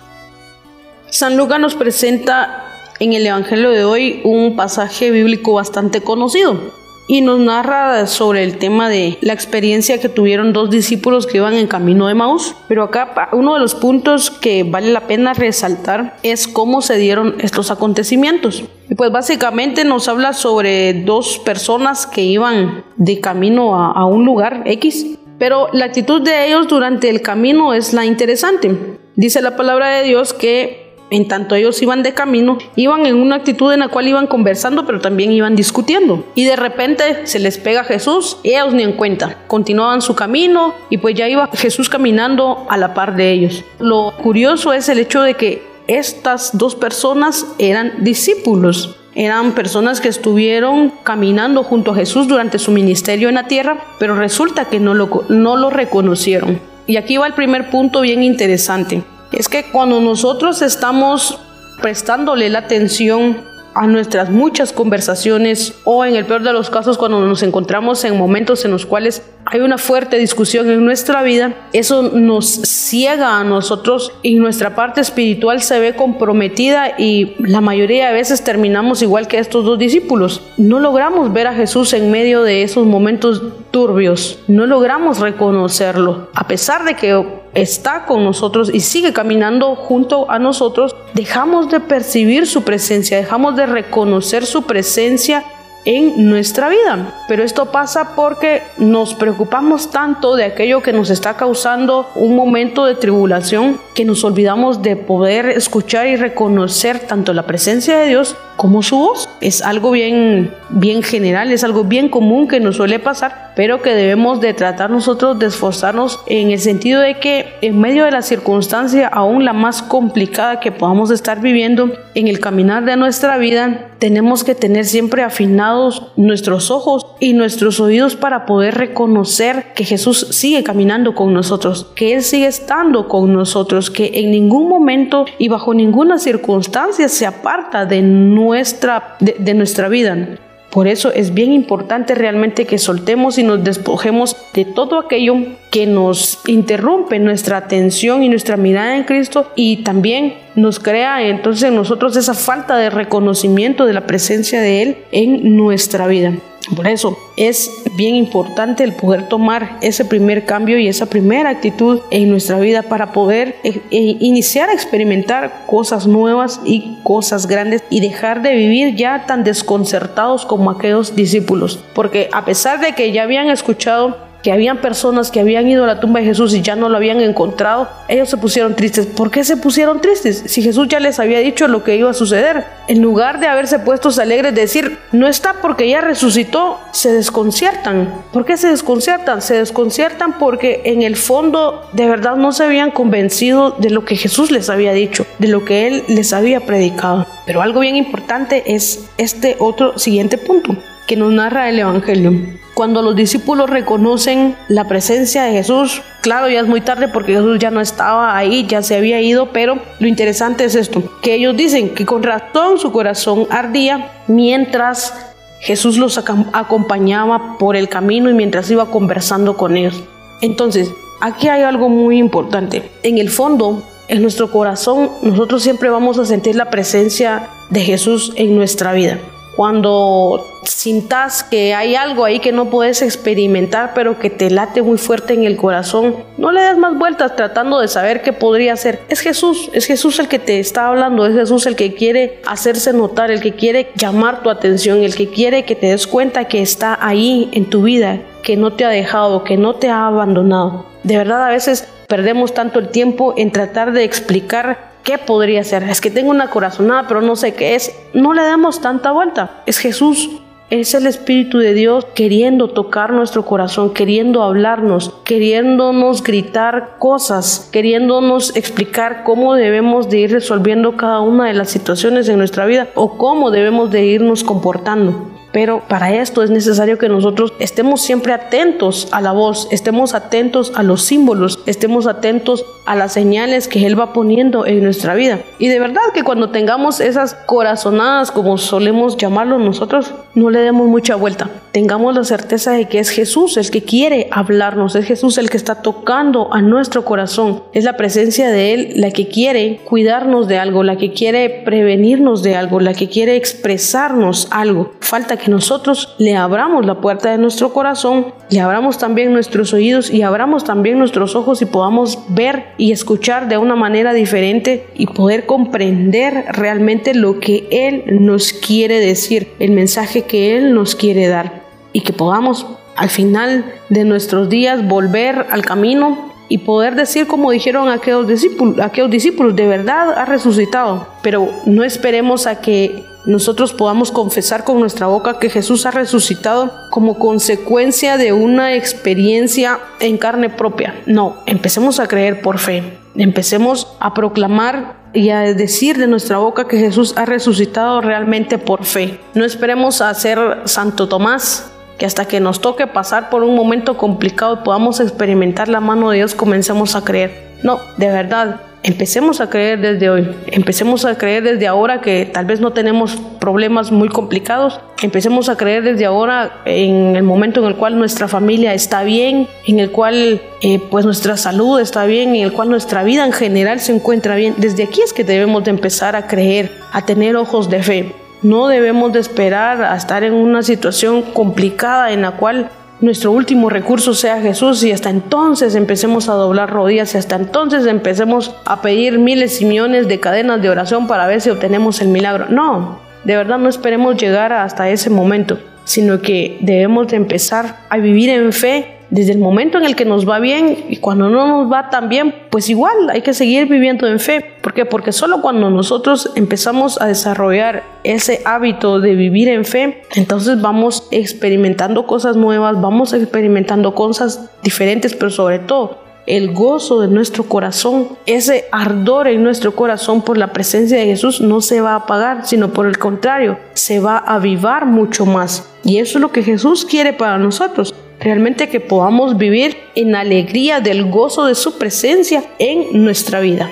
San Lucas nos presenta en el Evangelio de hoy un pasaje bíblico bastante conocido y nos narra sobre el tema de la experiencia que tuvieron dos discípulos que iban en camino de Maús. Pero acá uno de los puntos que vale la pena resaltar es cómo se dieron estos acontecimientos. Y pues básicamente nos habla sobre dos personas que iban de camino a, a un lugar X, pero la actitud de ellos durante el camino es la interesante. Dice la palabra de Dios que en tanto ellos iban de camino, iban en una actitud en la cual iban conversando, pero también iban discutiendo. Y de repente se les pega Jesús y ellos ni en cuenta. Continuaban su camino y pues ya iba Jesús caminando a la par de ellos. Lo curioso es el hecho de que estas dos personas eran discípulos. Eran personas que estuvieron caminando junto a Jesús durante su ministerio en la tierra, pero resulta que no lo, no lo reconocieron. Y aquí va el primer punto bien interesante es que cuando nosotros estamos prestándole la atención a nuestras muchas conversaciones o en el peor de los casos cuando nos encontramos en momentos en los cuales hay una fuerte discusión en nuestra vida, eso nos ciega a nosotros y nuestra parte espiritual se ve comprometida y la mayoría de veces terminamos igual que estos dos discípulos. No logramos ver a Jesús en medio de esos momentos turbios, no logramos reconocerlo, a pesar de que está con nosotros y sigue caminando junto a nosotros, dejamos de percibir su presencia, dejamos de reconocer su presencia en nuestra vida. Pero esto pasa porque nos preocupamos tanto de aquello que nos está causando un momento de tribulación que nos olvidamos de poder escuchar y reconocer tanto la presencia de Dios como su voz. Es algo bien, bien general, es algo bien común que nos suele pasar, pero que debemos de tratar nosotros de esforzarnos en el sentido de que en medio de la circunstancia, aún la más complicada que podamos estar viviendo en el caminar de nuestra vida, tenemos que tener siempre nuestros ojos y nuestros oídos para poder reconocer que Jesús sigue caminando con nosotros, que Él sigue estando con nosotros, que en ningún momento y bajo ninguna circunstancia se aparta de nuestra, de, nuestra vida. Por eso es bien importante realmente que soltemos y nos despojemos de todo aquello que nos interrumpe nuestra atención y nuestra mirada en Cristo y también nos crea entonces en nosotros esa falta de reconocimiento de la presencia de Él en nuestra vida. Por eso es bien importante el poder tomar ese primer cambio y esa primera actitud en nuestra vida para poder eh, iniciar a experimentar cosas nuevas y cosas grandes y dejar de vivir ya tan desconcertados como aquellos discípulos. Porque a pesar de que ya habían escuchado que habían personas que habían ido a la tumba de Jesús y ya no lo habían encontrado, ellos se pusieron tristes. ¿Por qué se pusieron tristes? Si Jesús ya les había dicho lo que iba a suceder. En lugar de haberse puestos alegres, de decir, no está porque ya resucitó, se desconciertan. ¿Por qué se desconciertan? Se desconciertan porque en el fondo de verdad no se habían convencido de lo que Jesús les había dicho, de lo que Él les había predicado. Pero algo bien importante es este otro siguiente punto que nos narra el Evangelio. Cuando los discípulos reconocen la presencia de Jesús, claro, ya es muy tarde porque Jesús ya no estaba ahí, ya se había ido, pero lo interesante es esto, que ellos dicen que con razón su corazón ardía mientras Jesús los acompañaba por el camino y mientras iba conversando con ellos. Entonces, aquí hay algo muy importante. En el fondo, en nuestro corazón, nosotros siempre vamos a sentir la presencia de Jesús en nuestra vida cuando sintas que hay algo ahí que no puedes experimentar, pero que te late muy fuerte en el corazón, no le des más vueltas tratando de saber qué podría ser. Es Jesús, es Jesús el que te está hablando, es Jesús el que quiere hacerse notar, el que quiere llamar tu atención, el que quiere que te des cuenta que está ahí en tu vida, que no te ha dejado, que no te ha abandonado. De verdad, a veces perdemos tanto el tiempo en tratar de explicar ¿Qué podría ser? Es que tengo una corazonada, pero no sé qué es. No le damos tanta vuelta. Es Jesús. es el Espíritu de Dios queriendo tocar nuestro corazón, queriendo hablarnos, queriéndonos gritar cosas, queriéndonos explicar cómo debemos de ir resolviendo cada una de las situaciones en nuestra vida o cómo debemos de irnos comportando. Pero para esto es necesario que nosotros estemos siempre atentos a la voz, estemos atentos a los símbolos, estemos atentos a las señales que Él va poniendo en nuestra vida. Y de verdad que cuando tengamos esas corazonadas, como solemos llamarlo nosotros, no le demos mucha vuelta. Tengamos la certeza de que es Jesús el que quiere hablarnos, es Jesús el que está tocando a nuestro corazón. Es la presencia de Él la que quiere cuidarnos de algo, la que quiere prevenirnos de algo, la que quiere expresarnos algo. Falta que nosotros le abramos la puerta de nuestro corazón, le abramos también nuestros oídos y abramos también nuestros ojos y podamos ver y escuchar de una manera diferente y poder comprender realmente lo que Él nos quiere decir, el mensaje que Él nos quiere dar. Y que podamos al final de nuestros días volver al camino y poder decir como dijeron aquellos discípulos, aquellos discípulos, de verdad ha resucitado. Pero no esperemos a que nosotros podamos confesar con nuestra boca que Jesús ha resucitado como consecuencia de una experiencia en carne propia. No, empecemos a creer por fe. Empecemos a proclamar y a decir de nuestra boca que Jesús ha resucitado realmente por fe. No esperemos a ser Santo Tomás, que hasta que nos toque pasar por un momento complicado podamos experimentar la mano de Dios, comencemos a creer. No, de verdad, empecemos a creer desde hoy, empecemos a creer desde ahora que tal vez no tenemos problemas muy complicados, empecemos a creer desde ahora en el momento en el cual nuestra familia está bien, en el cual eh, pues nuestra salud está bien, en el cual nuestra vida en general se encuentra bien. Desde aquí es que debemos de empezar a creer, a tener ojos de fe. No debemos de esperar a estar en una situación complicada en la cual nuestro último recurso sea Jesús y hasta entonces empecemos a doblar rodillas y hasta entonces empecemos a pedir miles y millones de cadenas de oración para ver si obtenemos el milagro. No, de verdad no esperemos llegar hasta ese momento, sino que debemos de empezar a vivir en fe desde el momento en el que nos va bien y cuando no nos va tan bien, pues igual hay que seguir viviendo en fe. ¿Por qué? Porque solo cuando nosotros empezamos a desarrollar ese hábito de vivir en fe, entonces vamos experimentando cosas nuevas, vamos experimentando cosas diferentes, pero sobre todo el gozo de nuestro corazón, ese ardor en nuestro corazón por la presencia de Jesús no se va a apagar, sino por el contrario, se va a avivar mucho más. Y eso es lo que Jesús quiere para nosotros realmente que podamos vivir en alegría del gozo de su presencia en nuestra vida.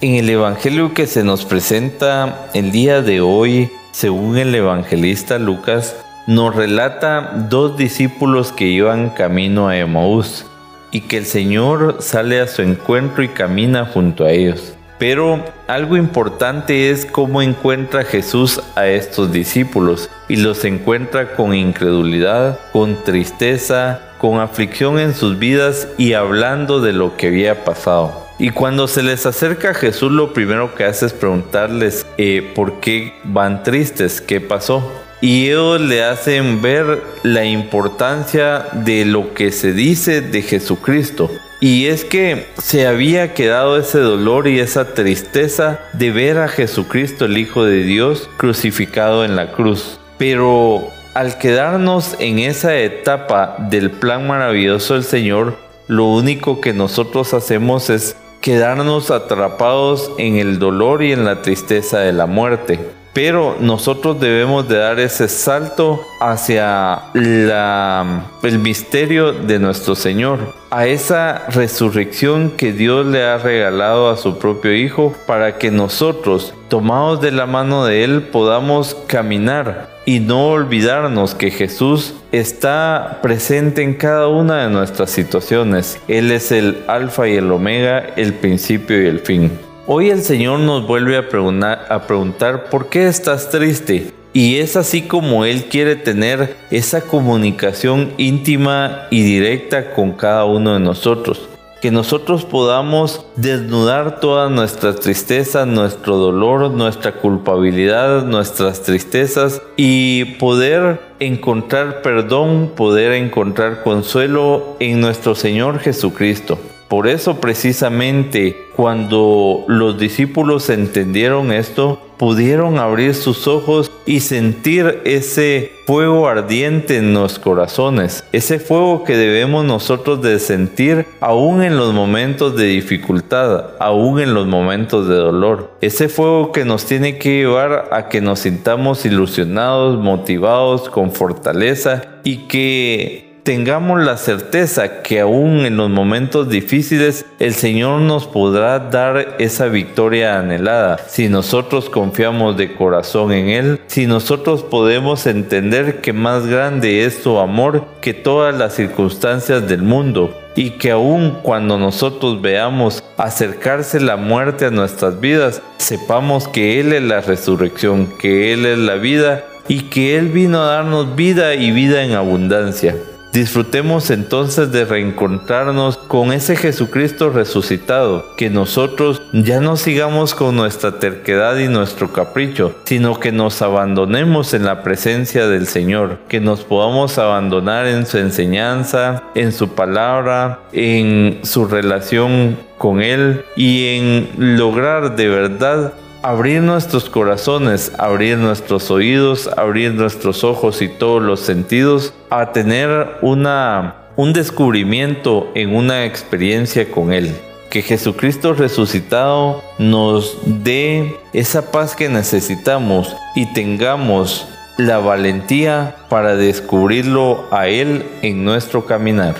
En el Evangelio que se nos presenta el día de hoy, según el evangelista Lucas, nos relata dos discípulos que iban camino a Emaús y que el Señor sale a su encuentro y camina junto a ellos. Pero algo importante es cómo encuentra Jesús a estos discípulos y los encuentra con incredulidad, con tristeza, con aflicción en sus vidas y hablando de lo que había pasado. Y cuando se les acerca Jesús, lo primero que hace es preguntarles eh, por qué van tristes, qué pasó. Y ellos le hacen ver la importancia de lo que se dice de Jesucristo y es que se había quedado ese dolor y esa tristeza de ver a Jesucristo, el Hijo de Dios, crucificado en la cruz. Pero al quedarnos en esa etapa del plan maravilloso del Señor, lo único que nosotros hacemos es quedarnos atrapados en el dolor y en la tristeza de la muerte. Pero nosotros debemos de dar ese salto hacia el misterio de nuestro Señor, a esa resurrección que Dios le ha regalado a su propio Hijo para que nosotros, tomados de la mano de Él, podamos caminar y no olvidarnos que Jesús está presente en cada una de nuestras situaciones. Él es el alfa y el omega, el principio y el fin. Hoy el Señor nos vuelve a preguntar, por qué estás triste. Y es así como Él quiere tener esa comunicación íntima y directa con cada uno de nosotros. Que nosotros podamos desnudar toda nuestra tristeza, nuestro dolor, nuestra culpabilidad, nuestras tristezas y poder encontrar perdón, poder encontrar consuelo en nuestro Señor Jesucristo. Por eso precisamente cuando los discípulos entendieron esto, pudieron abrir sus ojos y sentir ese fuego ardiente en los corazones, ese fuego que debemos nosotros de sentir aún en los momentos de dificultad, aún en los momentos de dolor, ese fuego que nos tiene que llevar a que nos sintamos ilusionados, motivados, con fortaleza y que tengamos la certeza que aún en los momentos difíciles el Señor nos podrá dar esa victoria anhelada si nosotros confiamos de corazón en Él, si nosotros podemos entender que más grande es su amor que todas las circunstancias del mundo y que aun cuando nosotros veamos acercarse la muerte a nuestras vidas, sepamos que Él es la resurrección, que Él es la vida y que Él vino a darnos vida y vida en abundancia. Disfrutemos entonces de reencontrarnos con ese Jesucristo resucitado, que nosotros ya no sigamos con nuestra terquedad y nuestro capricho, sino que nos abandonemos en la presencia del Señor, que nos podamos abandonar en su enseñanza, en su palabra, en su relación con Él y en lograr de verdad abrir nuestros corazones, abrir nuestros oídos, abrir nuestros ojos y todos los sentidos a tener una, un descubrimiento en una experiencia con Él. Que Jesucristo resucitado nos dé esa paz que necesitamos y tengamos la valentía para descubrirlo a Él en nuestro caminar.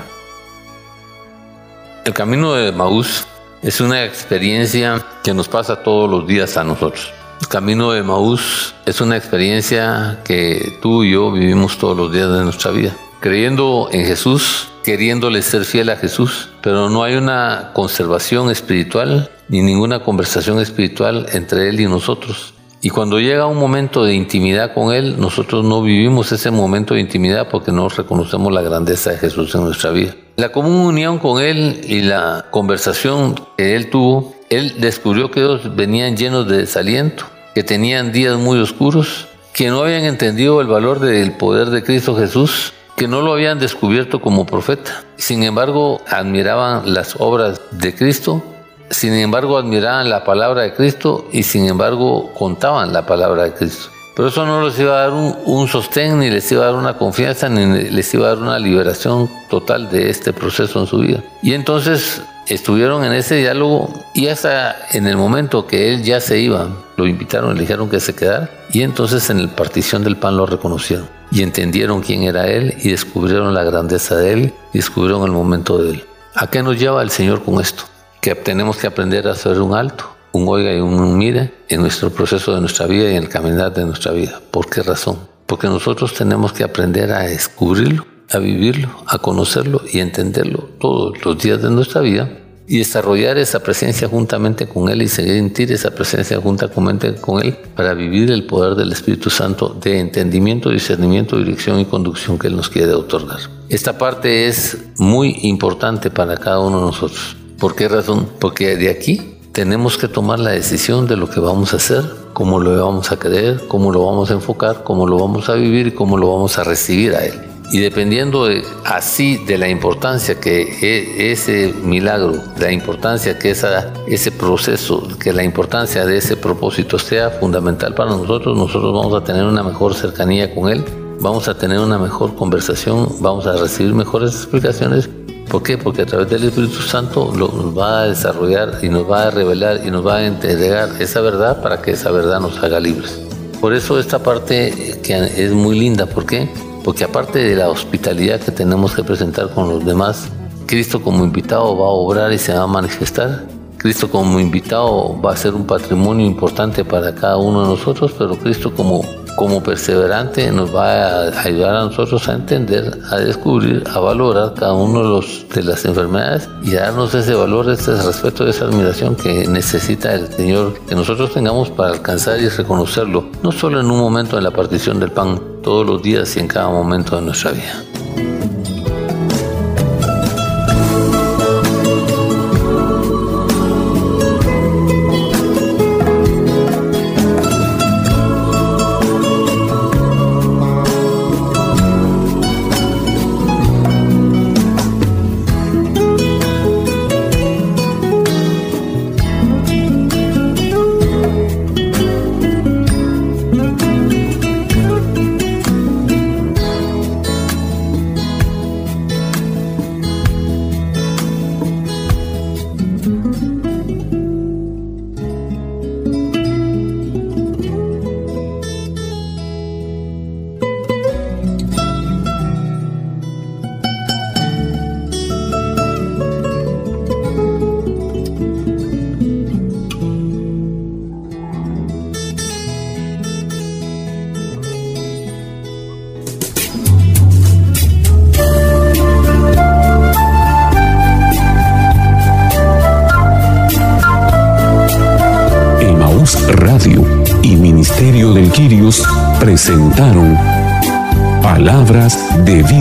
El camino de Maús es una experiencia que nos pasa todos los días a nosotros. El camino de Maús es una experiencia que tú y yo vivimos todos los días de nuestra vida. Creyendo en Jesús, queriéndole ser fiel a Jesús, pero no hay una conservación espiritual ni ninguna conversación espiritual entre Él y nosotros. Y cuando llega un momento de intimidad con Él, nosotros no vivimos ese momento de intimidad porque no reconocemos la grandeza de Jesús en nuestra vida. La común unión con Él y la conversación que Él tuvo, Él descubrió que ellos venían llenos de desaliento, que tenían días muy oscuros, que no habían entendido el valor del poder de Cristo Jesús, que no lo habían descubierto como profeta. Sin embargo, admiraban las obras de Cristo sin embargo admiraban la palabra de Cristo y sin embargo contaban la palabra de Cristo. Pero eso no les iba a dar un, sostén, ni les iba a dar una confianza, ni les iba a dar una liberación total de este proceso en su vida. Y entonces estuvieron en ese diálogo y hasta en el momento que él ya se iba, lo invitaron, le dijeron que se quedara y entonces en la partición del pan lo reconocieron y entendieron quién era él y descubrieron la grandeza de él y descubrieron el momento de él. ¿A qué nos lleva el Señor con esto? que tenemos que aprender a hacer un alto, un oiga y un mire en nuestro proceso de nuestra vida y en el caminar de nuestra vida. ¿Por qué razón? Porque nosotros tenemos que aprender a descubrirlo, a vivirlo, a conocerlo y entenderlo todos los días de nuestra vida y desarrollar esa presencia juntamente con Él y sentir esa presencia juntamente con Él para vivir el poder del Espíritu Santo de entendimiento, discernimiento, dirección y conducción que Él nos quiere otorgar. Esta parte es muy importante para cada uno de nosotros. ¿Por qué razón? Porque de aquí tenemos que tomar la decisión de lo que vamos a hacer, cómo lo vamos a creer, cómo lo vamos a enfocar, cómo lo vamos a vivir y cómo lo vamos a recibir a Él. Y dependiendo de, así de la importancia que e, ese milagro, la importancia que esa, ese proceso, que la importancia de ese propósito sea fundamental para nosotros, nosotros vamos a tener una mejor cercanía con Él, vamos a tener una mejor conversación, vamos a recibir mejores explicaciones ¿Por qué? Porque a través del Espíritu Santo nos va a desarrollar y nos va a revelar y nos va a entregar esa verdad para que esa verdad nos haga libres. Por eso esta parte que es muy linda, ¿por qué? Porque aparte de la hospitalidad que tenemos que presentar con los demás, Cristo como invitado va a obrar y se va a manifestar. Cristo como invitado va a ser un patrimonio importante para cada uno de nosotros, pero Cristo como como perseverante nos va a ayudar a nosotros a entender, a descubrir, a valorar cada uno de, los, de las enfermedades y a darnos ese valor, ese respeto, esa admiración que necesita el Señor que nosotros tengamos para alcanzar y reconocerlo, no solo en un momento de la partición del pan, todos los días y en cada momento de nuestra vida.